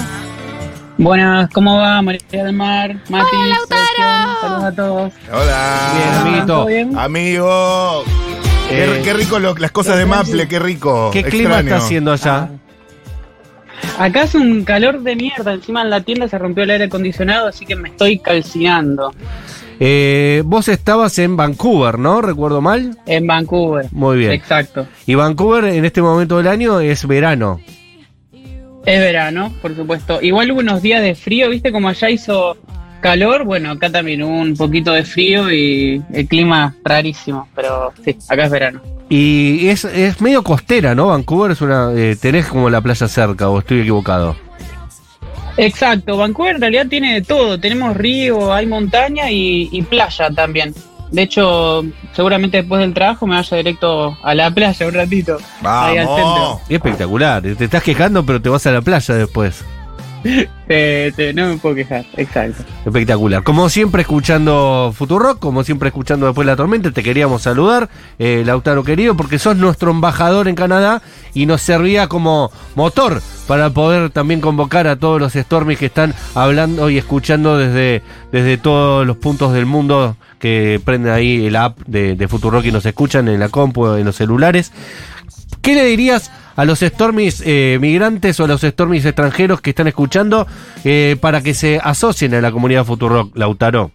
Buenas, ¿cómo va? María del Mar, Mati, Hola, Lautaro. Sergio, saludos a todos. Hola. Bien, amiguito. ¿Todo bien? Amigo. Qué, Eh, qué rico lo- las cosas de Maple, qué rico. ¿Qué clima está haciendo allá? Acá hace un calor de mierda, encima en la tienda se rompió el aire acondicionado, así que me estoy calcinando Eh, vos estabas en Vancouver, ¿no? ¿Recuerdo mal? en Vancouver. Muy bien. Exacto. Y Vancouver en este momento del año es verano. Es verano, por supuesto. Igual hubo unos días de frío, ¿viste? Como allá hizo calor, bueno, acá también hubo un poquito de frío y el clima rarísimo, pero sí, acá es verano. Y es, es medio costera, ¿no? Vancouver es una. eh, tenés como la playa cerca, o estoy equivocado. Exacto, Vancouver en realidad tiene de todo. Tenemos río, hay montaña y, y playa también. De hecho, seguramente después del trabajo me vaya directo a la playa un ratito. Ahí al centro. Vamos. Espectacular. Te estás quejando, pero te vas a la playa después. [laughs] No me puedo quejar, exacto. Espectacular. Como siempre escuchando Futurock, como siempre escuchando después la tormenta, te queríamos saludar, eh, Lautaro querido, porque sos nuestro embajador en Canadá y nos servía como motor para poder también convocar a todos los Stormies que están hablando y escuchando desde, desde todos los puntos del mundo que prenden ahí el app de, de Futurock y nos escuchan en la compu, en los celulares. ¿Qué le dirías a los Stormies eh, migrantes o a los Stormies extranjeros que están escuchando eh, para que se asocien a la comunidad Futurock, Lautaro?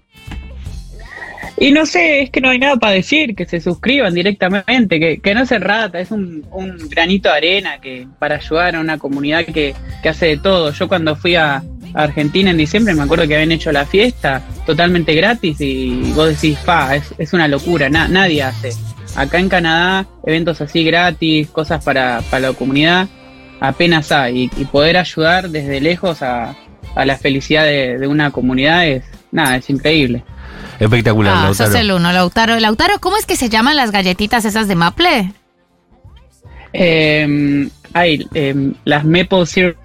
Y no sé, es que no hay nada para decir, que se suscriban directamente, que, que no se rata, es un, un granito de arena que para ayudar a una comunidad que, que hace de todo. Yo cuando fui a, Argentina en diciembre me acuerdo que habían hecho la fiesta totalmente gratis y vos decís, fa, es, es una locura, na- nadie hace. Acá en Canadá, eventos así gratis, cosas para, para la comunidad, apenas hay. Y, y poder ayudar desde lejos a, a la felicidad de, de una comunidad es, nada, es increíble. Espectacular, Ah, Lautaro. sos el uno, Lautaro. Lautaro, ¿cómo es que se llaman las galletitas esas de Maple? Eh, hay eh, las Maple Syrup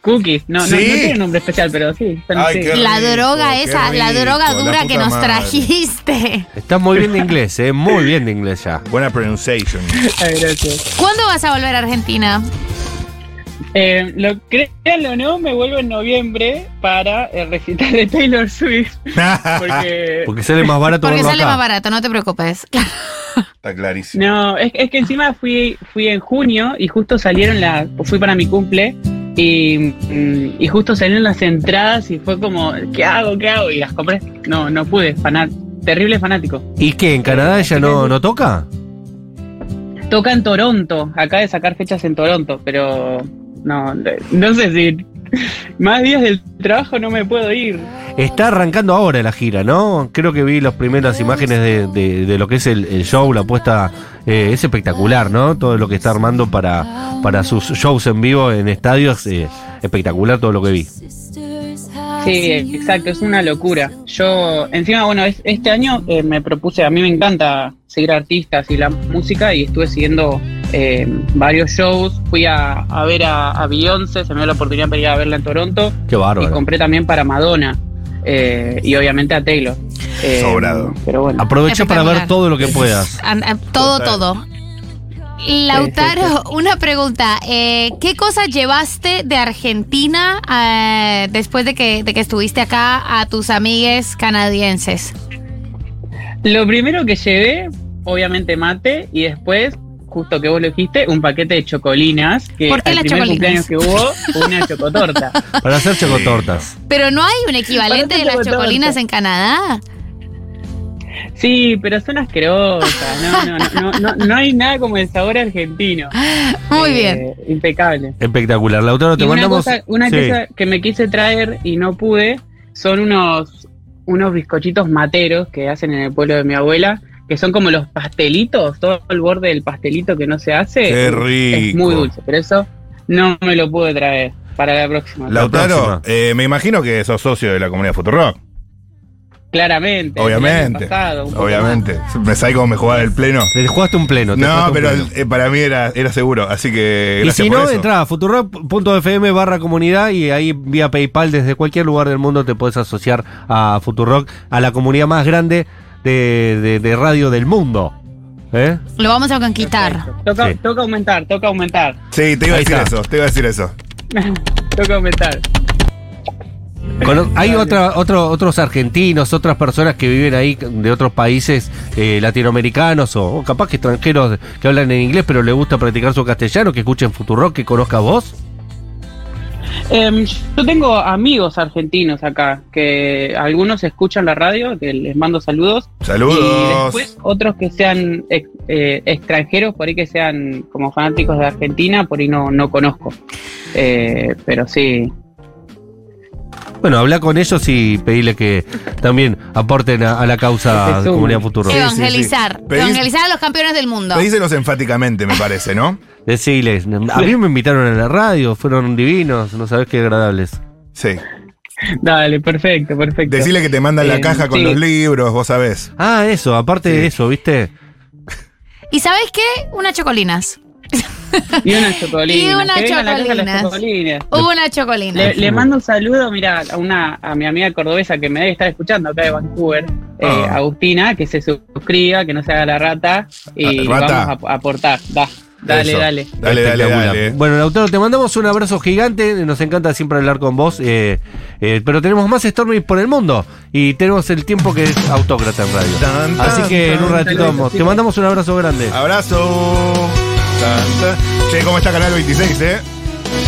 Cookies. No, no, no tiene nombre especial, pero sí. son Ay, la droga esa, la droga dura que nos madre. trajiste. Estás muy bien de inglés, ¿eh? Muy bien de inglés ya. Buena pronunciation. Ay, gracias. ¿Cuándo vas a volver a Argentina? Eh, lo créanlo o no, me vuelvo en noviembre para el recital de Taylor Swift. [laughs] Porque. Porque sale más barato Porque sale acá. más barato, no te preocupes. [laughs] Está clarísimo. No, es, es que encima fui, fui en junio y justo salieron las. Fui para mi cumple y, mm, y justo salieron las entradas y fue como, ¿qué hago? ¿Qué hago? Y las compré. No, no pude. Fanat, terrible fanático. ¿Y qué? ¿En Canadá ella no, no toca? Toca en Toronto. Acaba de sacar fechas en Toronto, pero no, no sé si. [laughs] Más días del trabajo no me puedo ir. Está arrancando ahora la gira, ¿no? Creo que vi las primeras imágenes de, de- de lo que es el, el show, la puesta. eh, es espectacular, ¿no? Todo lo que está armando para, para sus shows en vivo en estadios. eh, espectacular todo lo que vi. Sí, exacto, es una locura. Yo, encima, bueno, es- este año eh, me propuse, a mí me encanta seguir artistas y la música y estuve siguiendo eh, varios shows. Fui a, a ver a, a Beyoncé, se me dio la oportunidad de ir a verla en Toronto. Qué Y bárbaro. compré también para Madonna eh, y obviamente a Taylor. Eh, Sobrado. Pero bueno. Aprovecha para ver todo lo que puedas. Todo, Total. todo. Lautaro, una pregunta. eh, ¿Qué cosas llevaste de Argentina eh, después de que, de que estuviste acá a tus amigues canadienses? Lo primero que llevé, obviamente mate, y después, justo que vos lo dijiste, un paquete de chocolinas. Que ¿Por qué al las primer chocolinas? cumpleaños que hubo, [laughs] una chocotorta. Para hacer chocotortas. Pero no hay un equivalente de las chocotorta. chocolinas en Canadá. Sí, pero son asquerosas. No, no, no, no, no, no hay nada como el sabor argentino. [laughs] Muy Eh, bien. Impecable. Espectacular. Lautaro, te mandamos. cosa, una Sí. cosa que me quise traer y no pude son unos, unos bizcochitos materos que hacen en el pueblo de mi abuela, que son como los pastelitos, todo el borde del pastelito que no se hace. Qué Es rico. muy dulce, pero eso no me lo pude traer para la próxima. Lautaro, próxima. eh, me imagino que sos socio de la comunidad Futurock. Claramente. Obviamente. pasado, Obviamente. ¿Me sabés cómo me jugaba el pleno? Te jugaste un pleno. te No, pero pleno. eh, para mí era, era seguro. Así que Y si por no, eso. entra a futurock.fm barra comunidad y ahí vía PayPal desde cualquier lugar del mundo te puedes asociar a Futurock, a la comunidad más grande de, de- de radio del mundo. ¿Eh? Lo vamos a conquistar. Toca, Sí. toca aumentar, toca aumentar. Sí, te iba a decir eso, te iba a decir eso. [laughs] toca aumentar. Hay otra, otro- otros argentinos, otras personas que viven ahí de otros países eh, latinoamericanos o, o capaz que extranjeros que hablan en inglés pero les gusta practicar su castellano, que escuchen Futurock, que conozcas vos. Em, yo tengo amigos argentinos acá, que algunos escuchan la radio, que les mando saludos. Y Saludos. después otros que sean ex- eh, extranjeros, por ahí que sean como fanáticos de Argentina, por ahí no, no conozco. Eh, pero sí. Bueno, habla con ellos y pedirle que también aporten a, a la causa de. Comunidad sí, sí. Evangelizar. Evangelizar a los campeones del mundo. Pedíselos enfáticamente, me parece, ¿no? [laughs] Deciles, [laughs] a mí me invitaron a la radio, fueron divinos, no sabes qué agradables. Sí. Dale, perfecto, perfecto. Decirle que te mandan la Eh, caja con sí. los libros, vos sabés. Ah, eso, aparte de eso, ¿viste? ¿Y sabes qué? Unas chocolinas. [laughs] Y una chocolina. Y una chocolinas. las chocolinas. Una chocolina. Le, le mando un saludo, mira, a una a mi amiga cordobesa que me debe estar escuchando acá de Vancouver, eh, Ah. Agustina, que se suscriba, que no se haga la rata y Ah, rata. vamos a, a aportar. Da, dale, Eso. dale. Dale, dale, Espectacular. dale. Bueno, Lautaro, te mandamos un abrazo gigante. Nos encanta siempre hablar con vos. eh, eh, pero tenemos más Stormy por el mundo. Y tenemos el tiempo que es autócrata en radio. Tan, tan, Así que en un ratito tan. vamos. Te mandamos un abrazo grande. Abrazo. Tan, tan. Che, ¿cómo está Canal 26, eh?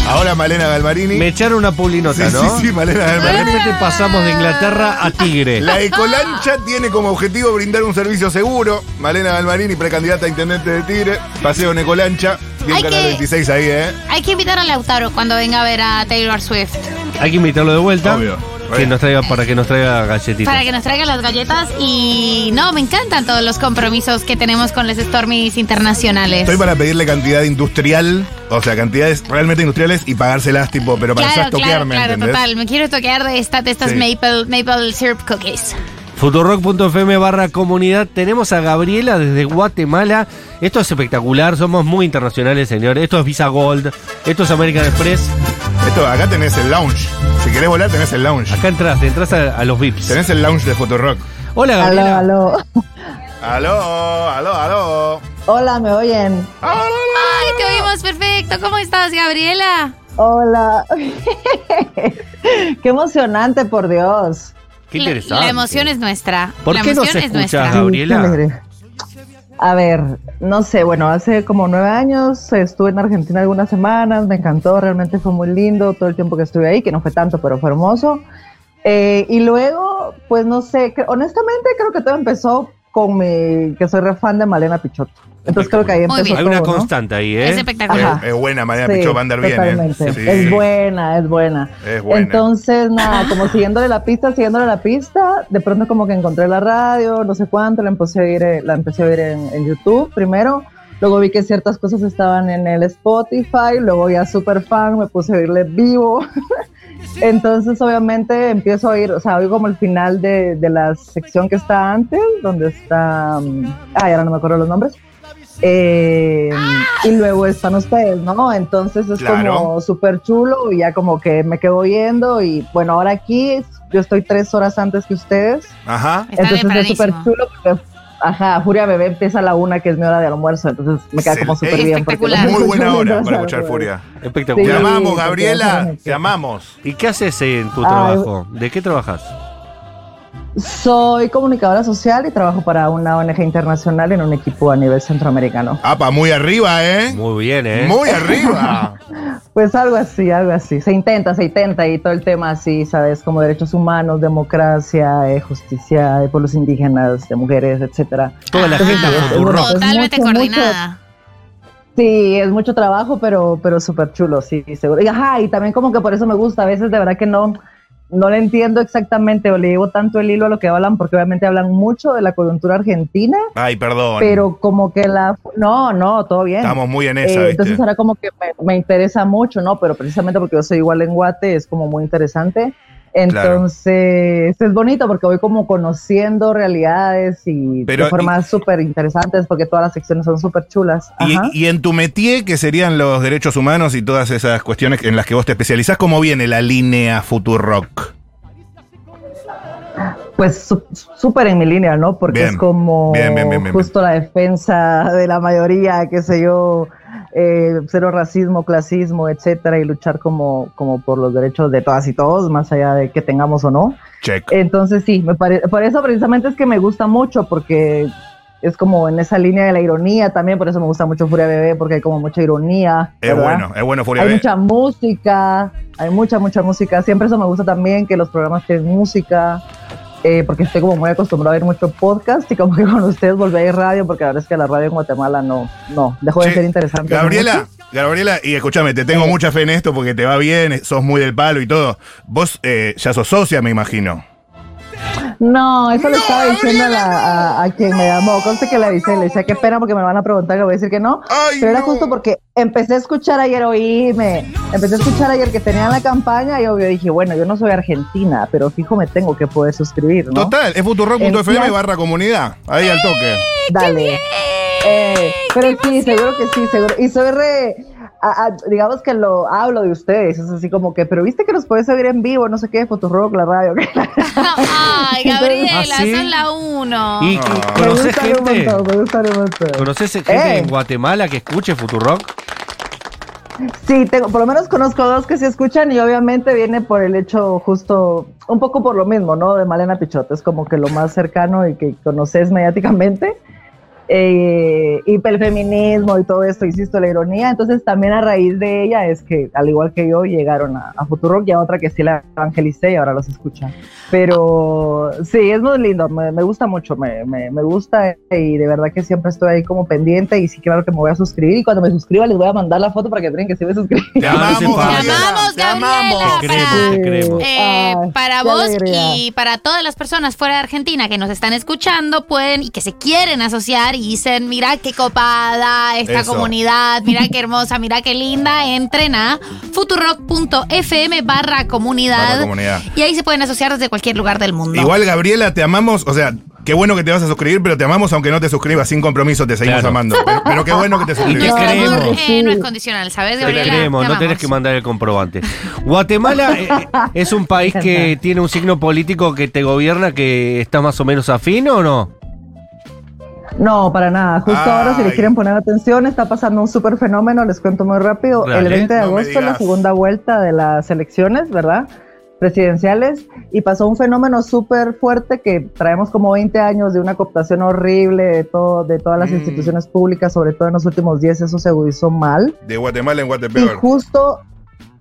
Ahora Malena Galmarini. Me echaron una pulinota, Sí, ¿no? sí, sí, Malena De Galmarini. repente pasamos de Inglaterra a Tigre. La Ecolancha tiene como objetivo brindar un servicio seguro. Malena Galmarini, precandidata a intendente de Tigre. Paseo en Ecolancha. Bien Hay Canal que- 26 ahí, ¿eh? Hay que invitar a Lautaro cuando venga a ver a Taylor Swift. Hay que invitarlo de vuelta. Obvio. Que nos traiga, para que nos traiga galletitas. Para que nos traiga las galletas. Y no, me encantan todos los compromisos que tenemos con los Stormies internacionales. Estoy para pedirle cantidad industrial, o sea, cantidades realmente industriales y pagárselas, tipo, pero para claro, claro, toquearme, claro, total. Me quiero toquear de, esta, de estas Sí. maple, maple syrup cookies. Futurock.fm barra comunidad. Tenemos a Gabriela desde Guatemala. Esto es espectacular. Somos muy internacionales, señor. Esto es Visa Gold. Esto es American Express. Esto, acá tenés el lounge. Si querés volar, tenés el lounge. Acá entras, entras a, a los VIPs. Tenés el lounge de Futurock. Hola, Gabriela. Aló, aló. Aló, aló, aló. Hola, ¿me oyen? Ay, te oímos perfecto. ¿Cómo estás, Gabriela? Hola. [laughs] Qué emocionante, por Dios. Qué La- interesante. La, emoción es nuestra. ¿Por la qué nos emoción es escuchas, nuestra. Gabriela? A ver, no sé, bueno, hace como nueve años estuve en Argentina algunas semanas, me encantó, realmente fue muy lindo todo el tiempo que estuve ahí, que no fue tanto, pero fue hermoso. Eh, y luego, pues no sé, honestamente creo que todo empezó con mi, que soy re fan de Malena Pichotto. Entonces creo que ahí Muy empezó bien. Hay una todo, ¿no? constante ahí, ¿eh? Es espectacular. Ajá. Es buena, Malena Sí, Pichot va a andar bien, ¿eh? Sí. Es buena, es buena. Es buena. Entonces, nada, como siguiéndole la pista, siguiéndole la pista, de pronto como que encontré la radio, no sé cuánto, la empecé a oír, eh, la empecé a oír en, en YouTube primero, luego vi que ciertas cosas estaban en el Spotify, luego ya super fan, me puse a oírle vivo. [laughs] Entonces, obviamente, empiezo a oír, o sea, oigo como el final de, de la sección que está antes, donde está, ah, ahora no me acuerdo los nombres. Eh, y luego están ustedes, ¿no? Entonces es Claro. como súper chulo y ya como que me quedo oyendo y bueno, ahora aquí yo estoy tres horas antes que ustedes, Ajá. Está entonces es súper chulo porque, ajá, Furia Bebé empieza a la una que es mi hora de almuerzo, entonces me queda Sí, como súper es bien. porque espectacular. Muy buena [laughs] hora para escuchar. Furia. Te Espectacular. Sí. amamos, Gabriela. Te amamos. ¿Y qué haces en tu Ay. trabajo? ¿De qué trabajas? Soy comunicadora social y trabajo para una ONG internacional en un equipo a nivel centroamericano. Apa, muy arriba, ¿eh? Muy bien, ¿eh? Muy arriba. [laughs] Pues algo así, algo así. Se intenta, se intenta y todo el tema así, ¿sabes? Como derechos humanos, democracia, eh, justicia de pueblos indígenas, de mujeres, etcétera. Toda la mucho, es Totalmente mucho, coordinada. Sí, es mucho trabajo, pero, pero súper chulo, sí, seguro. Y ajá, y también como que por eso me gusta. A veces de verdad que no, no le entiendo exactamente o le llevo tanto el hilo a lo que hablan, porque obviamente hablan mucho de la coyuntura argentina, Ay, perdón. pero como que la... No, no, todo bien. Estamos muy en esa, Eh, entonces ahora como que me, me interesa mucho, ¿no? Pero precisamente porque yo soy igual en Guate, es como muy interesante. Entonces es bonito porque voy como conociendo realidades y Pero, de formas súper interesantes porque todas las secciones son súper chulas. Y, y en tu métier, que serían los derechos humanos y todas esas cuestiones en las que vos te especializás, ¿cómo viene la línea Futurock? Pues su- súper en mi línea, ¿no? Porque Bien. es como bien, bien, justo la defensa de la mayoría, qué sé yo, eh, cero racismo, clasismo, etcétera, y luchar como, como por los derechos de todas y todos, más allá de que tengamos o no. Check. Entonces sí, me pare- por eso precisamente es que me gusta mucho, porque es como en esa línea de la ironía también, por eso me gusta mucho Furia Bebé, porque hay como mucha ironía. Es ¿verdad? bueno, es bueno Furia Hay mucha música, hay mucha, mucha música. Siempre eso me gusta también, que los programas tienen música, eh, porque estoy como muy acostumbrado a ir mucho podcast y como que con ustedes volví a ir radio, porque la verdad es que la radio en Guatemala no, no, dejó de ser interesante. Gabriela, Gabriela, y escúchame, te tengo mucha fe en esto porque te va bien, sos muy del palo y todo. Vos eh, ya sos socia, me imagino. No, eso le estaba diciendo a, la- a- a quien me llamó. Conste que le avisé, le decía qué pena porque me van a preguntar que voy a decir que no. pero era justo porque empecé a escuchar ayer, oíme, empecé a escuchar ayer que tenían la campaña y obvio dije, bueno, yo no soy argentina, pero fijo me tengo que poder suscribir, ¿no? Total, es futurock.fm barra comunidad. Ahí al toque. Dale. Eh, pero sí, seguro que sí, seguro. Y soy re, a- a- digamos que lo hablo de ustedes, es así como que, pero viste que nos puedes oír en vivo, no sé qué, Futurock, la radio. [laughs] Ay, Gabriela, ¿Ah, sí? son la uno. ¿Y Me conoces gente? ¿Conoces gente Eh. en Guatemala que escuche Futurock? Sí, tengo, por lo menos conozco dos que se escuchan y obviamente viene por el hecho justo, un poco por lo mismo, ¿no? De Malena Pichot, es como que lo más cercano y que conoces mediáticamente. Eh, hiperfeminismo y todo esto, insisto, la ironía. Entonces también a raíz de ella es que, al igual que yo, llegaron a, a Futurock y a otra que sí la evangelicé y ahora los escucha. Pero sí, es muy lindo, me, me gusta mucho, me, me, me gusta y de verdad que siempre estoy ahí como pendiente y sí, claro que me voy a suscribir y cuando me suscriba les voy a mandar la foto para que vean que sí me suscribí. Te amamos, Te amamos, Te amamos. Te queremos, te queremos. Eh, Ay, para vos alegría. y para todas las personas fuera de Argentina que nos están escuchando pueden y que se quieren asociar y dicen, mira qué copada esta Eso. comunidad, mira qué hermosa, mira qué linda, entren a futurock.fm barra comunidad y ahí se pueden asociar desde cualquier lugar del mundo. Igual, Gabriela, te amamos. O sea, qué bueno que te vas a suscribir, pero te amamos aunque no te suscribas. Sin compromiso, te seguimos Claro. amando. Pero, pero qué bueno que te [laughs] Y suscribas. Nuestro amor, creemos. eh, no es condicional, ¿sabes, Te Gabriela? creemos, Te no tenés que mandar el comprobante. Guatemala eh, es un país que [laughs] tiene un signo político que te gobierna que está más o menos afín o no? No, para nada. Justo ahora, si le quieren poner atención, está pasando un súper fenómeno, les cuento muy rápido. El 20 de No agosto, la segunda vuelta de las elecciones, ¿verdad? Presidenciales, y pasó un fenómeno súper fuerte que traemos como 20 años de una cooptación horrible de, todo, de todas las Mm. instituciones públicas, sobre todo en los últimos 10, eso se agudizó mal. De Guatemala en Y Guatepeor. justo,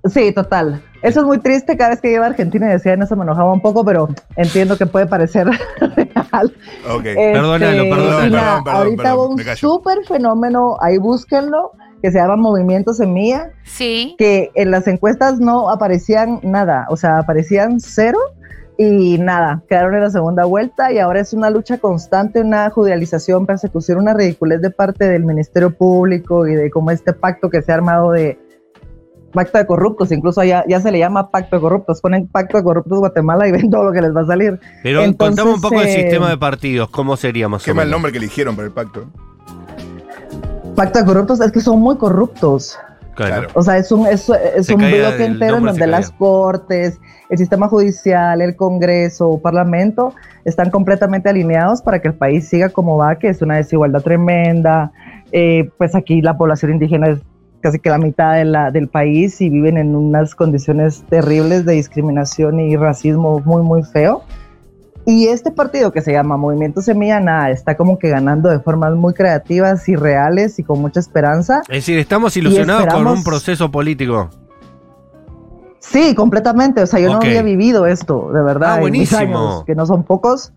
sí, total. Eso es muy triste. Cada vez que iba a Argentina y decían eso me enojaba un poco, pero entiendo que puede parecer [laughs] real. Ok. Este, Perdónalo, y perdónalo. nada, Perdón, perdón, ahorita perdón, hubo un súper fenómeno, ahí búsquenlo, que se llama Movimiento Semilla, Sí. que en las encuestas no aparecían nada, o sea, aparecían cero y nada, quedaron en la segunda vuelta y ahora es una lucha constante, una judicialización, persecución, una ridiculez de parte del Ministerio Público y de como este pacto que se ha armado de pacto de corruptos, incluso ya, ya se le llama pacto de corruptos, ponen pacto de corruptos Guatemala y ven todo lo que les va a salir. Pero Entonces, contame un poco el eh, sistema de partidos, ¿cómo sería más Qué o mal menos? nombre que eligieron para el pacto. Pacto de corruptos es que son muy corruptos. Claro. O sea, es un, es, es Se un caía bloque el entero en donde las cortes, el sistema judicial, el Congreso, Parlamento están completamente alineados para que el país siga como va, que es una desigualdad tremenda. Eh, pues aquí la población indígena es casi que la mitad de la, del país y viven en unas condiciones terribles de discriminación y racismo muy, muy feo. Y este partido que se llama Movimiento Semilla Nada está como que ganando de formas muy creativas y reales y con mucha esperanza. Es decir, estamos ilusionados con un proceso político. Sí, completamente. O sea, yo Ok. no había vivido esto, de verdad, Ah, en mis buenísimo. años, que no son pocos.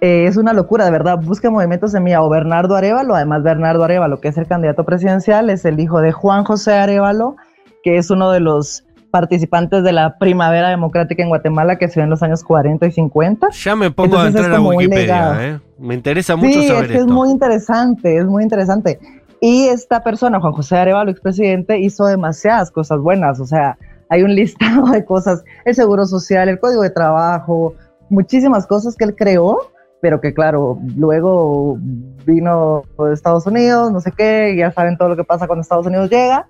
Eh, es una locura, de verdad. Busca Movimiento Semilla o Bernardo Arevalo. Además, Bernardo Arevalo, que es el candidato presidencial, es el hijo de Juan José Arevalo, que es uno de los participantes de la primavera democrática en Guatemala que se dio en los años 40 y 50. Ya me pongo a Entonces es entrar a. Wikipedia, ¿eh? Me interesa mucho Sí, saber es que esto. es muy interesante, es muy interesante. Y esta persona, Juan José Arevalo, expresidente, hizo demasiadas cosas buenas. O sea, hay un [laughs] listado de cosas, el seguro social, el código de trabajo, muchísimas cosas que él creó, pero que claro, luego vino de Estados Unidos, no sé qué, ya saben todo lo que pasa cuando Estados Unidos llega.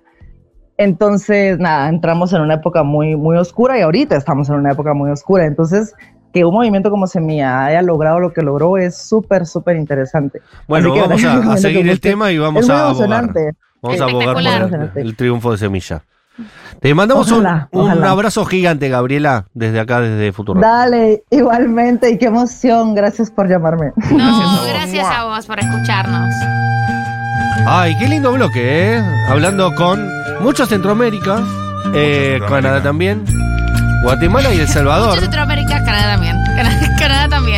Entonces, nada, entramos en una época muy, muy oscura y ahorita estamos en una época muy oscura. Entonces, que un movimiento como Semilla haya logrado lo que logró es súper, súper interesante. Bueno, vamos a, a [laughs] seguir el busquen. tema y vamos a abogar. Vamos a abogar por el, el triunfo de Semilla. Te mandamos un- Ojalá, un, ojalá. abrazo gigante, Gabriela, desde acá, desde Futuro. Dale, igualmente, y qué emoción. Gracias por llamarme. [laughs] No, gracias a vos por escucharnos. Ay, qué lindo bloque, ¿eh? Hablando con mucho Centroamérica, eh, Canadá también, Guatemala y El [laughs] Salvador. Mucho Centroamérica, Canadá también. Canadá, Canadá también.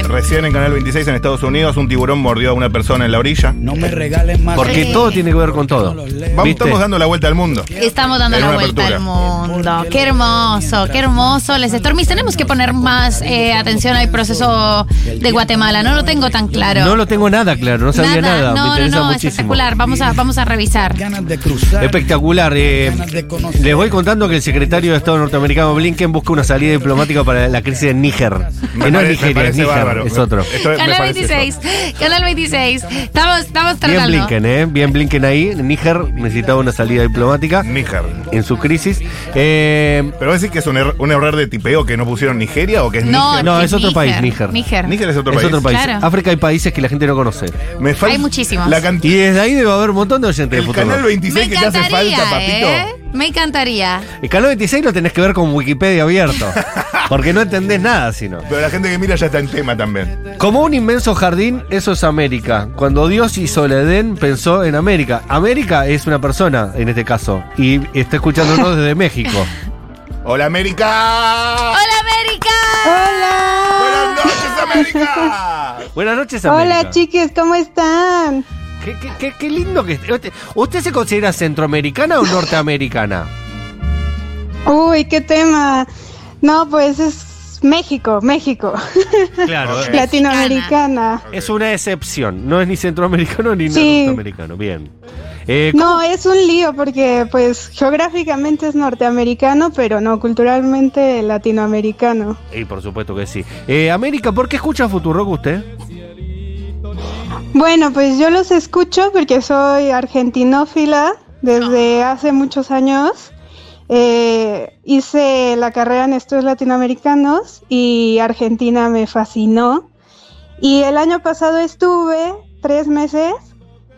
Recién en Canal 26 en Estados Unidos, un tiburón mordió a una persona en la orilla. No me regales más. Porque todo tiene que ver con todo. Vamos, estamos dando la vuelta al mundo. Estamos dando En la vuelta apertura. al mundo. Qué hermoso, qué hermoso. Les Stormis, tenemos que poner más eh, atención al proceso de Guatemala. No lo tengo tan claro. No lo tengo nada claro, no sabía nada. No, me no, interesa no, muchísimo. espectacular. Vamos a, vamos a revisar. Ganas de cruzar. Espectacular. eh, les voy contando que el secretario de Estado norteamericano Blinken busca una salida diplomática para la crisis en Níger. Que no es Nigeria, es Níger, es otro. Esto me Canal parece eso. 26. Canal 26. Estamos, estamos Bien tratando. Blinken, ¿eh? Bien Blinken ahí. Níger necesitaba una salida diplomática Níger. en su crisis. Eh, Pero decir que es un, error, un error de tipeo que no pusieron Nigeria o que es No, Níger. No, es otro Níger, país, Níger. Níger. Níger es otro es país. otro país. Claro. África hay países que la gente no conoce. Me falta Hay muchísimos. La Y desde ahí debe haber un montón de oyentes de El Futuro. canal Me 26 que te hace falta, papito. ¿eh? Me encantaría. El canal 26 lo tenés que ver con Wikipedia abierto. [laughs] Porque no entendés nada, sino. Pero la gente que mira ya está en tema también. Como un inmenso jardín, eso es América. Cuando Dios hizo el Edén, pensó en América. América es una persona, en este caso, y está escuchándonos desde [laughs] México. ¡Hola, América! ¡Hola, América! Hola. ¡Buenas noches, América! Buenas noches, América. Hola, chiques, ¿cómo están? Qué, qué- qué- qué lindo que usted, ¿Usted se considera centroamericana o norteamericana? Uy, qué tema. No, pues es México, México. Claro. [laughs] es- Latinoamericana. Es una excepción. No es ni centroamericano ni Sí. norteamericano. Bien. Eh, No, es un lío porque pues geográficamente es norteamericano, pero no, culturalmente latinoamericano. Y por supuesto que sí. Eh, América, ¿por qué escucha Futurock usted? Bueno, pues yo los escucho porque soy argentinófila desde hace muchos años. Eh, hice la carrera en estudios latinoamericanos y Argentina me fascinó. Y el año pasado estuve tres meses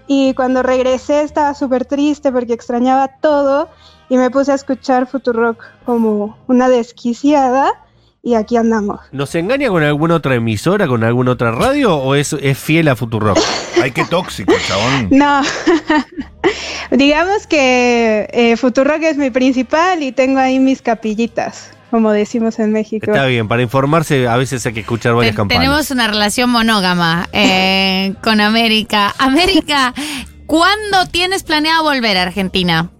y cuando regresé estaba súper triste porque extrañaba todo y me puse a escuchar Futurock como una desquiciada y aquí andamos. ¿Nos engaña con alguna otra emisora, con alguna otra radio o es, es fiel a Futurock? [laughs] Ay, qué tóxico, chabón. No, [laughs] digamos que eh, Futurock es mi principal y tengo ahí mis capillitas, como decimos en México. Está bien, para informarse a veces hay que escuchar varias Te- campanas. Tenemos una relación monógama eh, con América. América, [laughs] ¿cuándo tienes planeado volver a Argentina?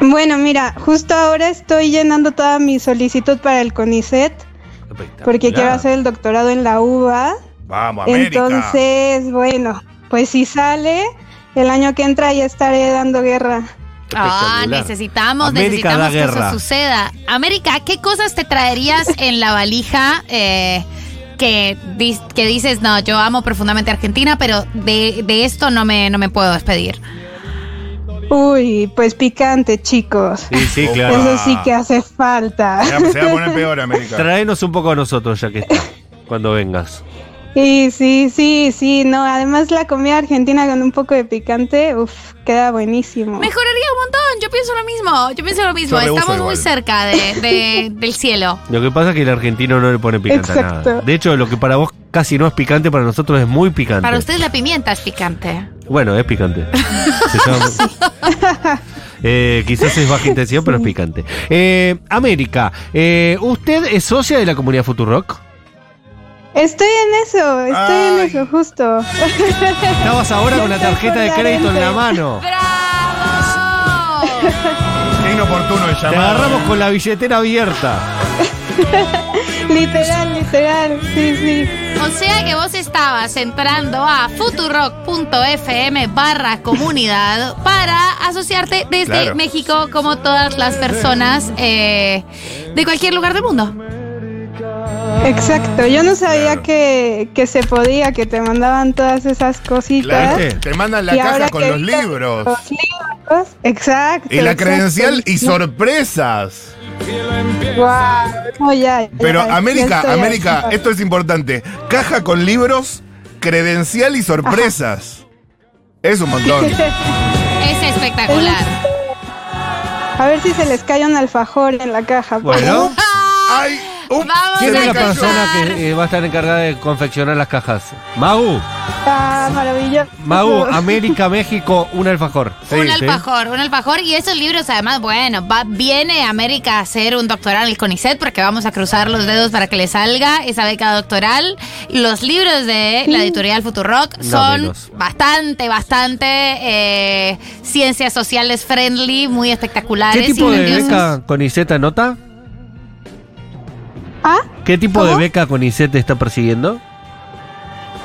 Bueno, mira, justo ahora estoy llenando toda mi solicitud para el CONICET porque quiero hacer el doctorado en la UBA. Vamos, América. Entonces, bueno, pues si sale, el año que entra ya estaré dando guerra. Ah, Espectacular. necesitamos, América necesitamos que guerra. eso suceda. América, ¿qué cosas te traerías en la valija eh, que, dis- que dices, no, yo amo profundamente a Argentina, pero de, de esto no me, no me puedo despedir? Uy, pues picante, chicos. Sí, sí, claro. Eso sí que hace falta. Se va- se va a poner peor, América. Traenos un poco a nosotros ya que está, cuando vengas. Sí, sí, sí, sí, no, además la comida argentina con un poco de picante, uff, queda buenísimo. Mejoraría un montón, yo pienso lo mismo, yo pienso lo mismo, estamos muy cerca de- de- [laughs] del cielo. Lo que pasa es que el argentino no le pone picante a nada. De hecho, lo que para vos casi no es picante, para nosotros es muy picante. Para ustedes la pimienta es picante. Bueno, es picante. Se llama- [laughs] Eh, quizás es baja intensidad, pero es picante. Eh, América, eh, ¿usted es socia de la comunidad Futurock? Estoy en eso, estoy en eso, justo. Estabas ahora con la tarjeta de crédito en la mano. Qué inoportuno el Te llamado. agarramos con la billetera abierta. [laughs] literal, literal, sí, sí. O sea que vos estabas entrando a futurock.fm barra comunidad para asociarte desde Claro. México como todas las personas eh, de cualquier lugar del mundo. Exacto, yo no sabía que, que se podía, que te mandaban todas esas cositas. Claro, te mandan la Y caja con los libros. Los libros, exacto. Y la exacto. credencial y sorpresas. Ya, ya, Pero ya América, estoy América, esto es importante. Caja con libros, credencial y sorpresas. Es un montón. [laughs] Es espectacular. A ver si se les cae un alfajor en la caja. Bueno. Ay, Vamos ¿Quién a es la persona que eh, va a estar encargada de confeccionar las cajas? Magu, Ah, maravilloso. Magu, [laughs] América, México, un alfajor. un Sí, sí. alfajor, un alfajor. Y esos libros, además, bueno, va, viene América a hacer un doctoral en el CONICET porque vamos a cruzar los dedos para que le salga esa beca doctoral. Los libros de la editorial Futurock No son menos. bastante, bastante eh, ciencias sociales friendly, muy espectaculares. ¿Qué tipo y de grandiosos. beca con ICET anota? ¿Ah? ¿Qué tipo de beca con ICET está persiguiendo?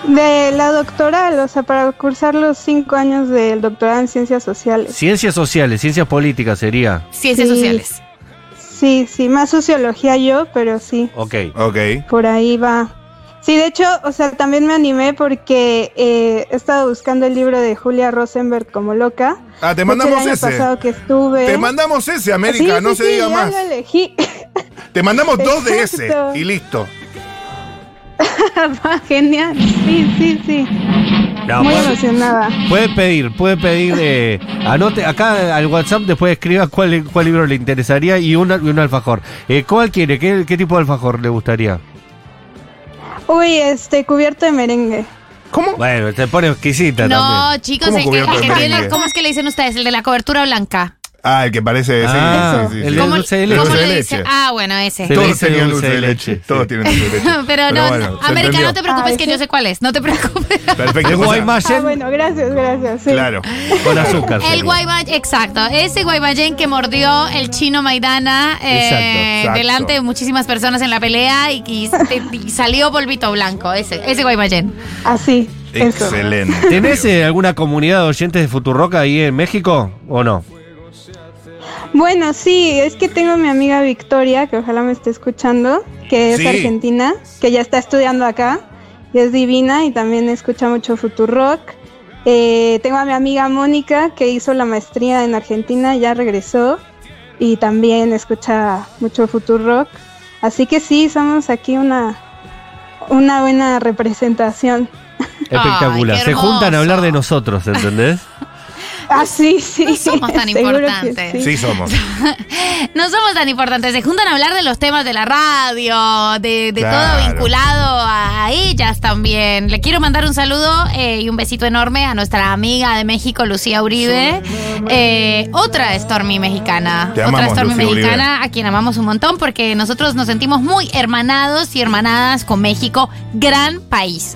De la doctoral, o sea, para cursar los cinco años del doctorado en ciencias sociales. Ciencias sociales, ciencias políticas sería. Ciencias Sí. sociales. Sí, sí, más sociología yo, pero sí, Ok. Ok. por ahí va. Sí, de hecho, o sea, también me animé porque eh, he estado buscando el libro de Julia Rosenberg como loca. Ah, te hecho, mandamos el año ese. pasado que estuve. Te mandamos ese, América, Sí, no sí, se sí, diga ya más. lo elegí. [laughs] Te mandamos dos de ese y listo. [laughs] Va, Genial. Sí, sí, sí. No, Muy puede- emocionada. Puede pedir, puede pedir. eh, anote acá al WhatsApp, después escriba cuál, cuál libro le interesaría y, una, y un alfajor. Eh, ¿Cuál quiere? ¿Qué, ¿Qué tipo de alfajor le gustaría? Uy, este, cubierto de merengue. ¿Cómo? Bueno, se pone exquisita No, también. chicos, ¿Cómo el que, cubierto el de que tiene, merengue? ¿cómo es que le dicen ustedes? El de la cobertura blanca. Ah, el que parece. Ah, sí, sí, sí. el de ¿Cómo, dulce de leche. cómo le dicen? Ah, bueno, ese. Todos tenían dulce de leche. Todos tienen dulce de leche. [laughs] Pero no, bueno, América, entendió. no te preocupes Ay, que yo sé cuál es. No te preocupes. [laughs] Perfecto. El. Guaymallén Ah, bueno, gracias, gracias. sí. Claro. con azúcar. El. Guaymallén, exacto. Ese Guaymallén que mordió el chino Maidana eh, Exacto, exacto. delante de muchísimas personas en la pelea y, y- y salió polvito blanco. Ese, ese Guaymallén. Así. Excelente. ¿Tenés eh, alguna comunidad de oyentes de Futuroca ahí en México o no? Bueno, sí, es que tengo a mi amiga Victoria, que ojalá me esté escuchando, que es Sí. argentina, que ya está estudiando acá, y es divina y también escucha mucho Futurock. Eh, tengo a mi amiga Mónica, que hizo la maestría en Argentina, ya regresó, y también escucha mucho Futurock. Así que sí, somos aquí una, una buena representación. Espectacular. Se juntan a hablar de nosotros, ¿entendés? [laughs] Ah, sí. No somos tan [laughs] importantes. sí. Sí, somos. [laughs] No somos tan importantes. Se juntan a hablar de los temas de la radio, de, de Claro. todo vinculado a ellas también. Le quiero mandar un saludo eh, y un besito enorme a nuestra amiga de México, Lucía Uribe. Eh, otra Stormy mexicana. Te otra amamos, Stormy Lucía Uribe. mexicana a quien amamos un montón porque nosotros nos sentimos muy hermanados y hermanadas con México. Gran país.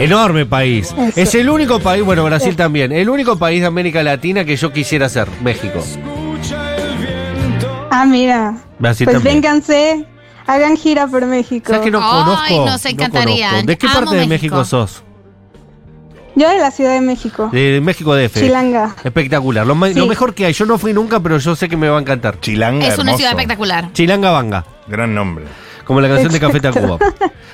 Enorme país. Es el único país, bueno, Brasil también, el único país de América Latina que yo quisiera ser, México. Ah, mira. Brasil pues también. vénganse, hagan gira por México. ¿Sabes que no Ay, conozco? nos No encantaría. conozco. ¿De qué Amo parte de México. México sos? Yo de la Ciudad de México. De México DF. Chilanga. Espectacular. Lo, ma- Sí. lo mejor que hay. Yo no fui nunca, pero yo sé que me va a encantar. Chilanga, es una hermoso. ciudad espectacular. Chilanga Banga. Gran nombre. Como la canción de Café. Tacuba.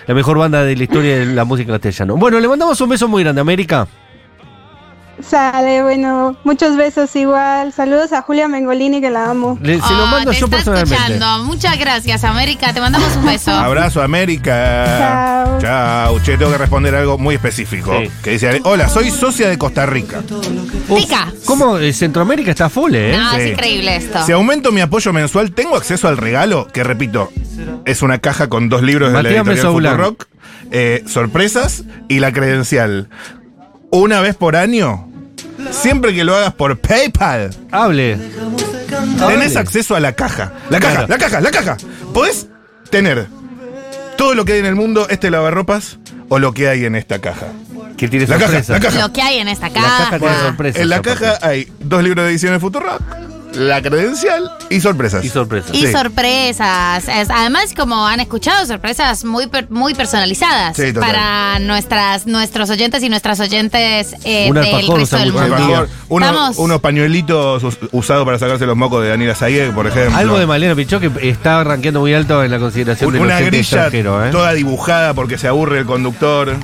La mejor banda de la historia de la música castellana. Bueno, le mandamos un beso muy grande, América. Sale, bueno, muchos besos igual. Saludos a Julia Mengolini, que la amo. Le- se lo Ah, mando te yo está personalmente. escuchando. Muchas gracias, América. Te mandamos un beso. [laughs] Abrazo, América. Chao. Chao. Che, tengo que responder algo muy específico. Sí. Que dice, hola, soy socia de Costa Rica. Tica. ¿Cómo? Eh, Centroamérica está full, ¿eh? No, Sí. es increíble esto. Si aumento mi apoyo mensual, ¿tengo acceso al regalo? Que repito, es una caja con dos libros de la editorial. Futurock, eh, sorpresas y la credencial. Una vez por año, siempre que lo hagas por PayPal, Hable. tenés Hable. acceso a la caja. La caja, Claro. la caja, la caja. Podés tener todo lo que hay en el mundo, este lavarropas, o lo que hay en esta caja. Que tiene La caja, sorpresa. la caja. Lo que hay en esta La caja caja. tiene sorpresas. En la caja hay dos libros de edición de Futurock, la credencial y sorpresas. Y sorpresas. Y Sí. sorpresas. Es- además, como han escuchado, sorpresas muy per- muy personalizadas Sí, total. para nuestras nuestros oyentes y nuestras oyentes eh, Un del resto del mundo. uno- unos pañuelitos us- usados para sacarse los mocos de Daniela Sayeg, por ejemplo. Algo de Malena Pichó que está rankeando muy alto en la consideración Un- del una grilla ¿eh? toda dibujada porque se aburre el conductor.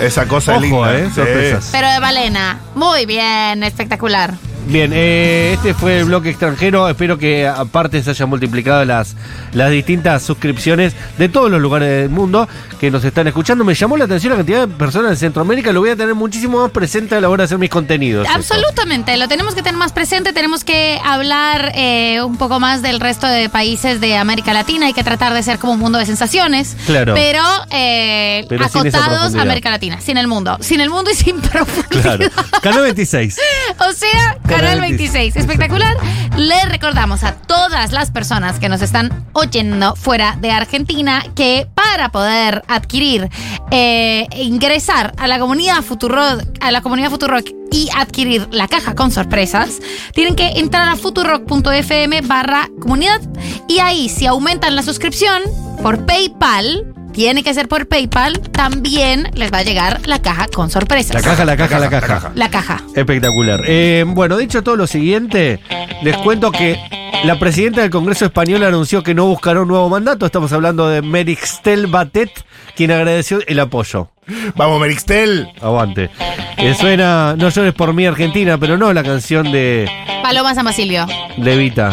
Esa cosa Ojo, linda. ¿eh? Sí. Sorpresas. Pero de Valena. Muy bien, espectacular. Bien, eh, este fue el bloque extranjero. Espero que aparte se hayan multiplicado las, las distintas suscripciones de todos los lugares del mundo que nos están escuchando. Me llamó la atención la cantidad de personas en Centroamérica. Lo voy a tener muchísimo más presente a la hora de hacer mis contenidos. esto. Absolutamente, lo tenemos que tener más presente, tenemos que hablar eh, un poco más del resto de países de América Latina, hay que tratar de ser como un mundo de sensaciones, Claro. pero, eh, Pero acotados a. América Latina, sin el mundo, sin el mundo y sin [laughs] profundidad. Claro. Canal 26. O sea, Canal 26. Espectacular. Le recordamos a todas las personas que nos están oyendo fuera de Argentina que para poder adquirir, eh, ingresar a la comunidad Futurock, a la comunidad Futurock y adquirir la caja con sorpresas, tienen que entrar a futurock.fm barra comunidad y ahí si aumentan la suscripción por PayPal, tiene que ser por PayPal, también les va a llegar la caja con sorpresas. La caja, la caja, la caja. La caja. Espectacular. Eh, bueno, dicho todo lo siguiente, les cuento que la presidenta del Congreso Español anunció que no buscará un nuevo mandato. Estamos hablando de Merixtel Batet, quien agradeció el apoyo. Vamos, Merixtel. Aguante. Eh, suena No llores por mí, Argentina, pero no la canción de, Paloma San Basilio. de Evita.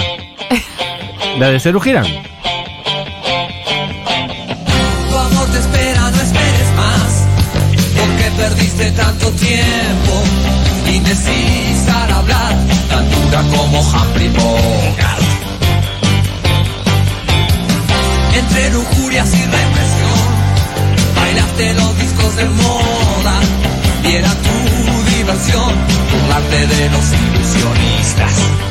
La de Cerú perdiste tanto tiempo, indecisa al hablar, tan dura como Humphrey Bogart. Entre lujurias y represión, bailaste los discos de moda, y tu diversión, burlarte de los ilusionistas.